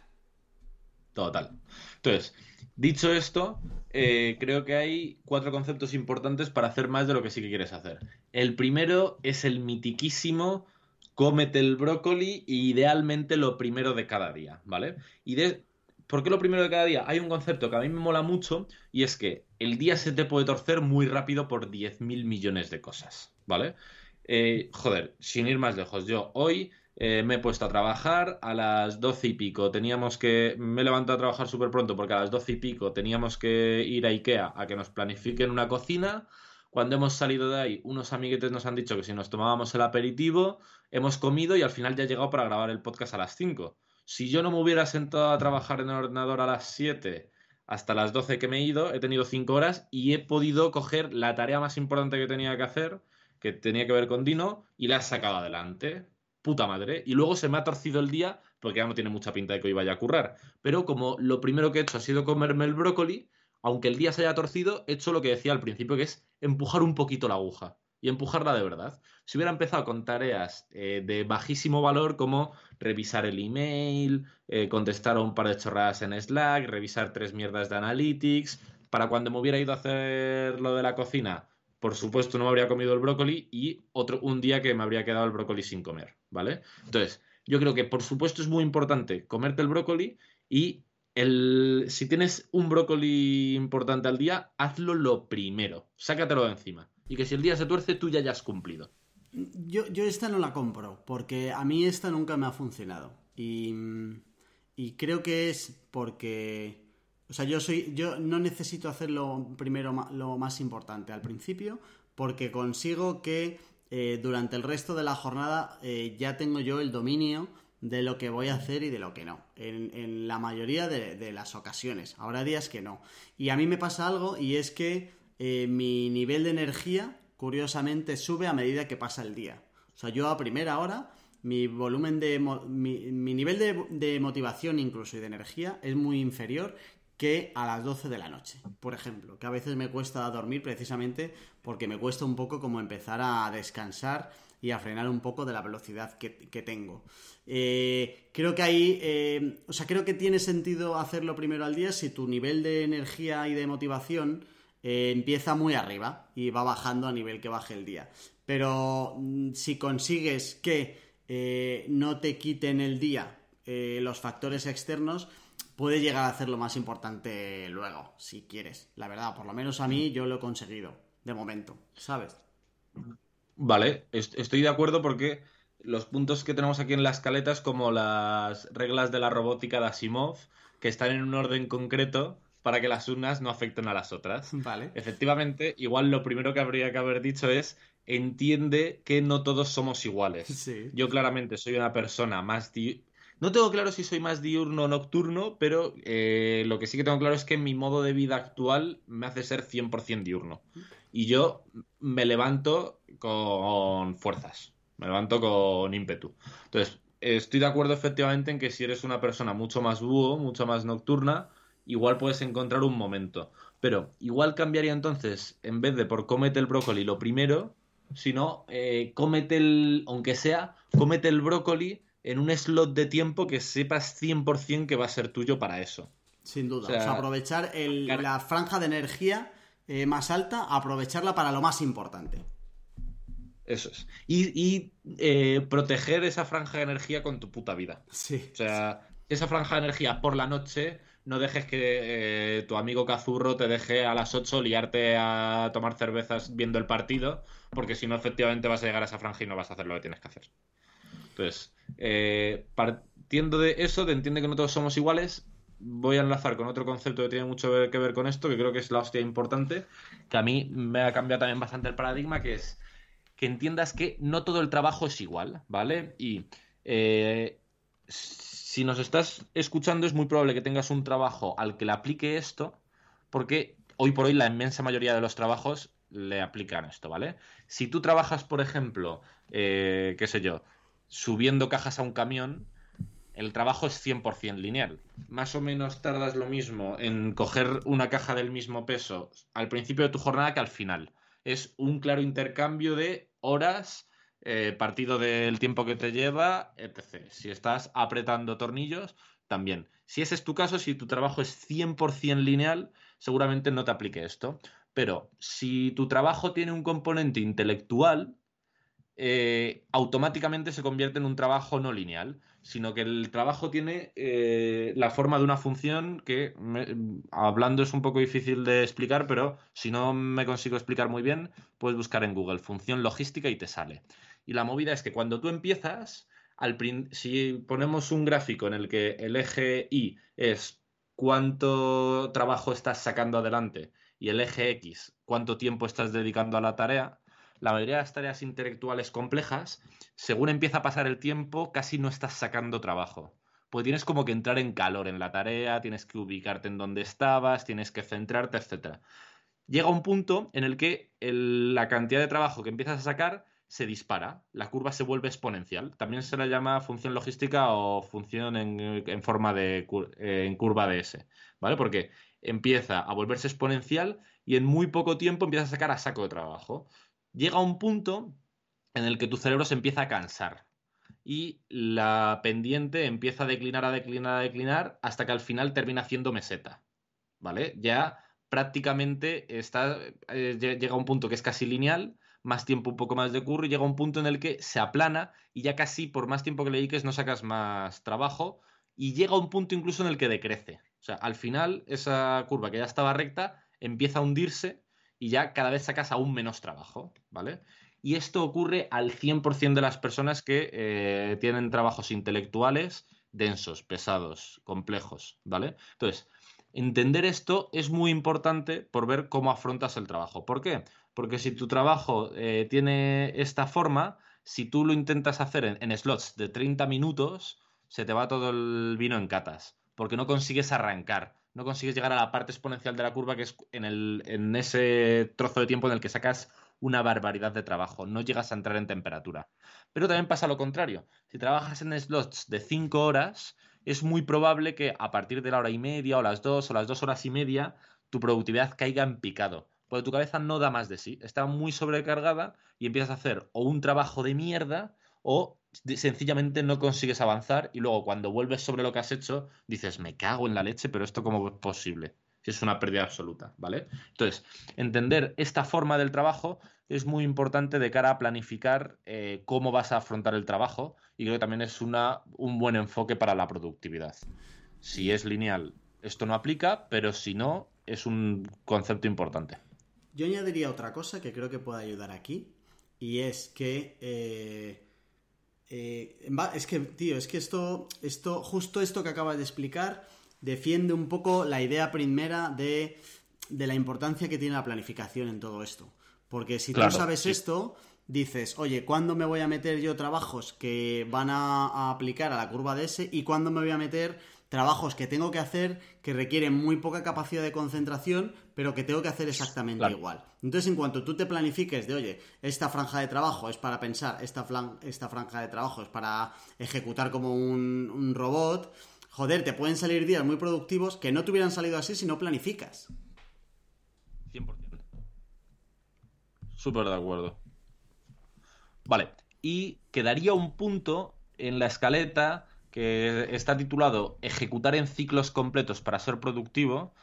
Total. Entonces, Dicho esto, eh, creo que hay cuatro conceptos importantes para hacer más de lo que sí que quieres hacer. El primero es el mitiquísimo cómete el brócoli y idealmente lo primero de cada día, ¿vale? Y de, ¿Por qué lo primero de cada día? Hay un concepto que a mí me mola mucho y es que el día se te puede torcer muy rápido por 10.000 millones de cosas, ¿vale? Eh, joder, sin ir más lejos, yo hoy eh, me he puesto a trabajar a las doce y pico. Teníamos que. Me he levantado a trabajar súper pronto porque a las doce y pico teníamos que ir a Ikea a que nos planifiquen una cocina. Cuando hemos salido de ahí, unos amiguetes nos han dicho que si nos tomábamos el aperitivo, hemos comido y al final ya he llegado para grabar el podcast a las 5. Si yo no me hubiera sentado a trabajar en el ordenador a las 7 hasta las 12 que me he ido, he tenido 5 horas y he podido coger la tarea más importante que tenía que hacer, que tenía que ver con Dino, y la he sacado adelante puta madre. Y luego se me ha torcido el día porque ya no tiene mucha pinta de que hoy vaya a currar. Pero como lo primero que he hecho ha sido comerme el brócoli, aunque el día se haya torcido, he hecho lo que decía al principio, que es empujar un poquito la aguja. Y empujarla de verdad. Si hubiera empezado con tareas eh, de bajísimo valor como revisar el email, eh, contestar a un par de chorradas en Slack, revisar tres mierdas de Analytics, para cuando me hubiera ido a hacer lo de la cocina, por supuesto no me habría comido el brócoli y otro un día que me habría quedado el brócoli sin comer, ¿vale? Entonces, yo creo que por supuesto es muy importante comerte el brócoli y el, si tienes un brócoli importante al día, hazlo lo primero, sácatelo de encima. Y que si el día se tuerce, tú ya hayas cumplido. Yo, yo esta no la compro, porque a mí esta nunca me ha funcionado. Y, y creo que es porque o sea, yo soy, yo no necesito hacerlo primero lo más importante al principio, porque consigo que eh, durante el resto de la jornada eh, ya tengo yo el dominio de lo que voy a hacer y de lo que no. En, la mayoría de, las ocasiones. Habrá días que no. Y a mí me pasa algo y es que eh, mi nivel de energía, curiosamente, sube a medida que pasa el día. O sea, yo a primera hora mi volumen de mi, nivel de, motivación incluso y de energía es muy inferior que a las 12 de la noche, por ejemplo, que a veces me cuesta dormir precisamente porque me cuesta un poco como empezar a descansar y a frenar un poco de la velocidad que, tengo. Eh, creo que ahí, eh, o sea, creo que tiene sentido hacerlo primero al día si tu nivel de energía y de motivación eh, empieza muy arriba y va bajando a nivel que baje el día. Pero mm, si consigues que no te quiten el día los factores externos, puede llegar a hacer lo más importante luego, si quieres. La verdad, por lo menos a mí yo lo he conseguido, de momento, ¿sabes? Vale, estoy de acuerdo porque los puntos que tenemos aquí en la escaleta es como las reglas de la robótica de Asimov, que están en un orden concreto para que las unas no afecten a las otras. Vale. Efectivamente, igual lo primero que habría que haber dicho es entiende que no todos somos iguales. Sí. Yo claramente soy una persona más... di- No tengo claro si soy más diurno o nocturno, pero eh, lo que sí que tengo claro es que mi modo de vida actual me hace ser 100% diurno. Y yo me levanto con fuerzas, me levanto con ímpetu. Entonces, estoy de acuerdo efectivamente en que si eres una persona mucho más búho, mucho más nocturna, igual puedes encontrar un momento. Pero igual cambiaría entonces, en vez de por cómete el brócoli lo primero, sino eh, cómete el, aunque sea, cómete el brócoli en un slot de tiempo que sepas 100% que va a ser tuyo para eso. Sin duda. O sea, O sea, aprovechar el- la franja de energía eh, más alta, aprovecharla para lo más importante. Eso es. Y, y, eh, proteger esa franja de energía con tu puta vida. Sí. O sea, esa franja de energía por la noche, no dejes que eh, tu amigo Cazurro te deje a las 8 liarte a tomar cervezas viendo el partido, porque si no, efectivamente vas a llegar a esa franja y no vas a hacer lo que tienes que hacer. Entonces, eh, partiendo de eso, de entiende que no todos somos iguales, voy a enlazar con otro concepto que tiene mucho que ver con esto, que creo que es la hostia importante, que a mí me ha cambiado también bastante el paradigma, que es que entiendas que no todo el trabajo es igual, ¿vale? Y eh, si nos estás escuchando es muy probable que tengas un trabajo al que le aplique esto, porque hoy por hoy la inmensa mayoría de los trabajos le aplican esto, ¿vale? Si tú trabajas, por ejemplo, eh, qué sé yo, subiendo cajas a un camión, el trabajo es 100% lineal. Más o menos tardas lo mismo en coger una caja del mismo peso al principio de tu jornada que al final. Es un claro intercambio de horas, eh, partido del tiempo que te lleva, etc. Si estás apretando tornillos, también. Si ese es tu caso, si tu trabajo es 100% lineal, seguramente no te aplique esto. Pero si tu trabajo tiene un componente intelectual, eh, automáticamente se convierte en un trabajo no lineal, sino que el trabajo tiene eh, la forma de una función que, me- hablando es un poco difícil de explicar, pero si no me consigo explicar muy bien, puedes buscar en Google función logística y te sale. Y la movida es que cuando tú empiezas, al si ponemos un gráfico en el que el eje Y es cuánto trabajo estás sacando adelante y el eje X cuánto tiempo estás dedicando a la tarea, la mayoría de las tareas intelectuales complejas, según empieza a pasar el tiempo, casi no estás sacando trabajo. Pues tienes como que entrar en calor en la tarea, tienes que ubicarte en donde estabas, tienes que centrarte, etc. Llega un punto en el que la cantidad de trabajo que empiezas a sacar se dispara, la curva se vuelve exponencial. También se la llama función logística o función en, en forma de eh, en curva de S, ¿vale? Porque empieza a volverse exponencial y en muy poco tiempo empieza a sacar a saco de trabajo. Llega un punto en el que tu cerebro se empieza a cansar y la pendiente empieza a declinar, a declinar, a declinar hasta que al final termina haciendo meseta, ¿vale? Ya prácticamente está, eh, lle- llega a un punto que es casi lineal, más tiempo, un poco más de curro, y llega a un punto en el que se aplana y ya casi por más tiempo que le dediques no sacas más trabajo y llega a un punto incluso en el que decrece. O sea, al final esa curva que ya estaba recta empieza a hundirse y ya cada vez sacas aún menos trabajo, ¿vale? Y esto ocurre al 100% de las personas que eh, tienen trabajos intelectuales densos, pesados, complejos, ¿vale? Entonces, entender esto es muy importante por ver cómo afrontas el trabajo. ¿Por qué? Porque si tu trabajo eh, tiene esta forma, si tú lo intentas hacer en, en slots de 30 minutos, se te va todo el vino en catas, porque no consigues arrancar, no consigues llegar a la parte exponencial de la curva que es en, el, en ese trozo de tiempo en el que sacas una barbaridad de trabajo, no llegas a entrar en temperatura. Pero también pasa lo contrario, si trabajas en slots de 5 horas, es muy probable que a partir de la hora y media o las 2 o las 2 horas y media, tu productividad caiga en picado, porque tu cabeza no da más de sí, está muy sobrecargada y empiezas a hacer o un trabajo de mierda o sencillamente no consigues avanzar y luego cuando vuelves sobre lo que has hecho dices, me cago en la leche, pero esto cómo es posible. Si es una pérdida absoluta, ¿vale? Entonces, entender esta forma del trabajo es muy importante de cara a planificar eh, cómo vas a afrontar el trabajo y creo que también es una, un buen enfoque para la productividad. Si es lineal, esto no aplica, pero si no, es un concepto importante. Yo añadiría otra cosa que creo que puede ayudar aquí, y es que eh, Eh, es que, tío, es que esto, esto, justo esto que acabas de explicar, defiende un poco la idea primera de, de la importancia que tiene la planificación en todo esto. Porque si tú sabes esto, dices, oye, ¿cuándo me voy a meter yo trabajos que van a, aplicar a la curva de S y cuándo me voy a meter trabajos que tengo que hacer que requieren muy poca capacidad de concentración, pero que tengo que hacer exactamente igual. Entonces, en cuanto tú te planifiques de, oye, esta franja de trabajo es para pensar, esta, esta franja de trabajo es para ejecutar como un, un robot, joder, te pueden salir días muy productivos que no te hubieran salido así si no planificas. 100%. Súper de acuerdo. Vale, y quedaría un punto en la escaleta que está titulado Ejecutar en ciclos completos para ser productivo,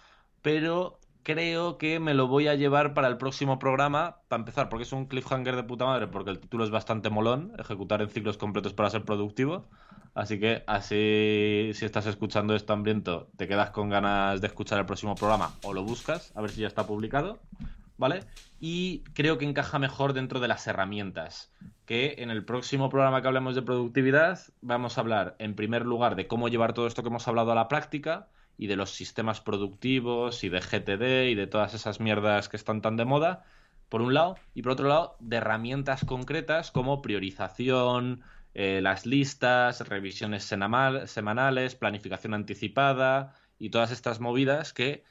pero creo que me lo voy a llevar para el próximo programa, para empezar, porque es un cliffhanger de puta madre, porque el título es bastante molón, Ejecutar en ciclos completos para ser productivo. Así que así, si estás escuchando esto hambriento, te quedas con ganas de escuchar el próximo programa o lo buscas, a ver si ya está publicado. ¿Vale? Y creo que encaja mejor dentro de las herramientas. Que en el próximo programa que hablemos de productividad vamos a hablar, en primer lugar, de cómo llevar todo esto que hemos hablado a la práctica y de los sistemas productivos y de GTD y de todas esas mierdas que están tan de moda, por un lado, y por otro lado, de herramientas concretas como priorización, eh, las listas, revisiones semanales, planificación anticipada y todas estas movidas que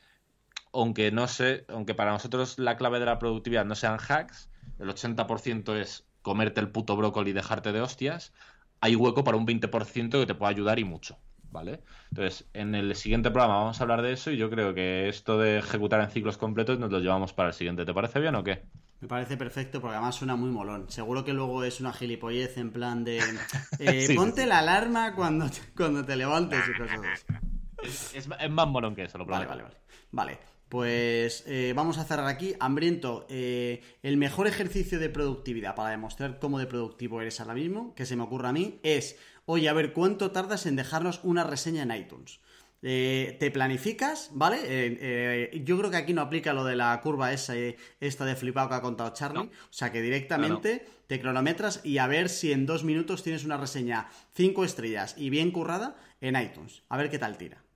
aunque no sé, aunque para nosotros la clave de la productividad no sean hacks, el 80% es comerte el puto brócoli y dejarte de hostias, hay hueco para un 20% que te puede ayudar y mucho, ¿vale? Entonces, en el siguiente programa vamos a hablar de eso y yo creo que esto de ejecutar en ciclos completos nos lo llevamos para el siguiente. ¿Te parece bien o qué? Me parece perfecto porque además suena muy molón. Seguro que luego es una gilipollez en plan de eh, ponte la alarma cuando te, cuando te levantes y cosas así. Es, más molón que eso, lo Vale, vale, vale. Vale, pues eh, vamos a cerrar aquí. Hambriento, eh, el mejor ejercicio de productividad para demostrar cómo de productivo eres ahora mismo, que se me ocurra a mí, es, oye, a ver, ¿cuánto tardas en dejarnos una reseña en iTunes? Eh, te planificas, ¿vale? yo creo que aquí no aplica lo de la curva esa, esta de flipado que ha contado Charlie. O sea que directamente te cronometras y a ver si en dos minutos tienes una reseña cinco estrellas y bien currada en iTunes. A ver qué tal tira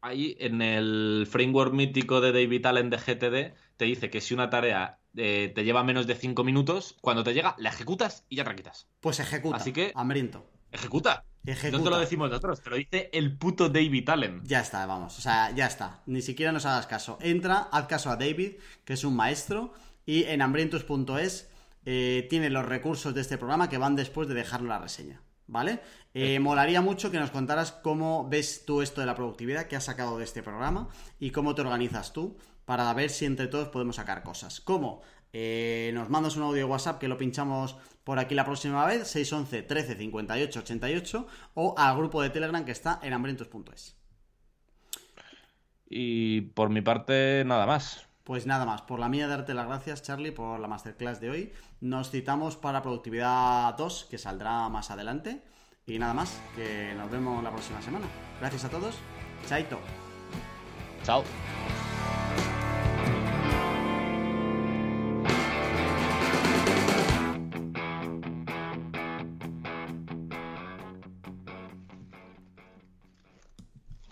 ahí en el framework mítico de David Allen de GTD te dice que si una tarea eh, te lleva menos de 5 minutos, cuando te llega, la ejecutas y ya te quitas. Pues ejecuta. Así que. Hambriento. Ejecuta. Ejecuta. No te lo decimos nosotros, te lo dice el puto David Allen. Ya está, vamos. O sea, ya está. Ni siquiera nos hagas caso. Entra, haz caso a David, que es un maestro, y en hambrientos.es eh, tiene los recursos de este programa que van después de dejarlo la reseña. ¿vale? Eh, molaría mucho que nos contaras cómo ves tú esto de la productividad que has sacado de este programa y cómo te organizas tú para ver si entre todos podemos sacar cosas. ¿Cómo? Eh, nos mandas un audio de WhatsApp que lo pinchamos por aquí la próxima vez, 611 13 58 88, o al grupo de Telegram que está en hambrientos.es. Y por mi parte, nada más. Pues nada más, por la mía darte las gracias Charlie por la masterclass de hoy. Nos citamos para Productividad 2 que saldrá más adelante. Y nada más, que nos vemos la próxima semana. Gracias a todos. Chaito. Chao.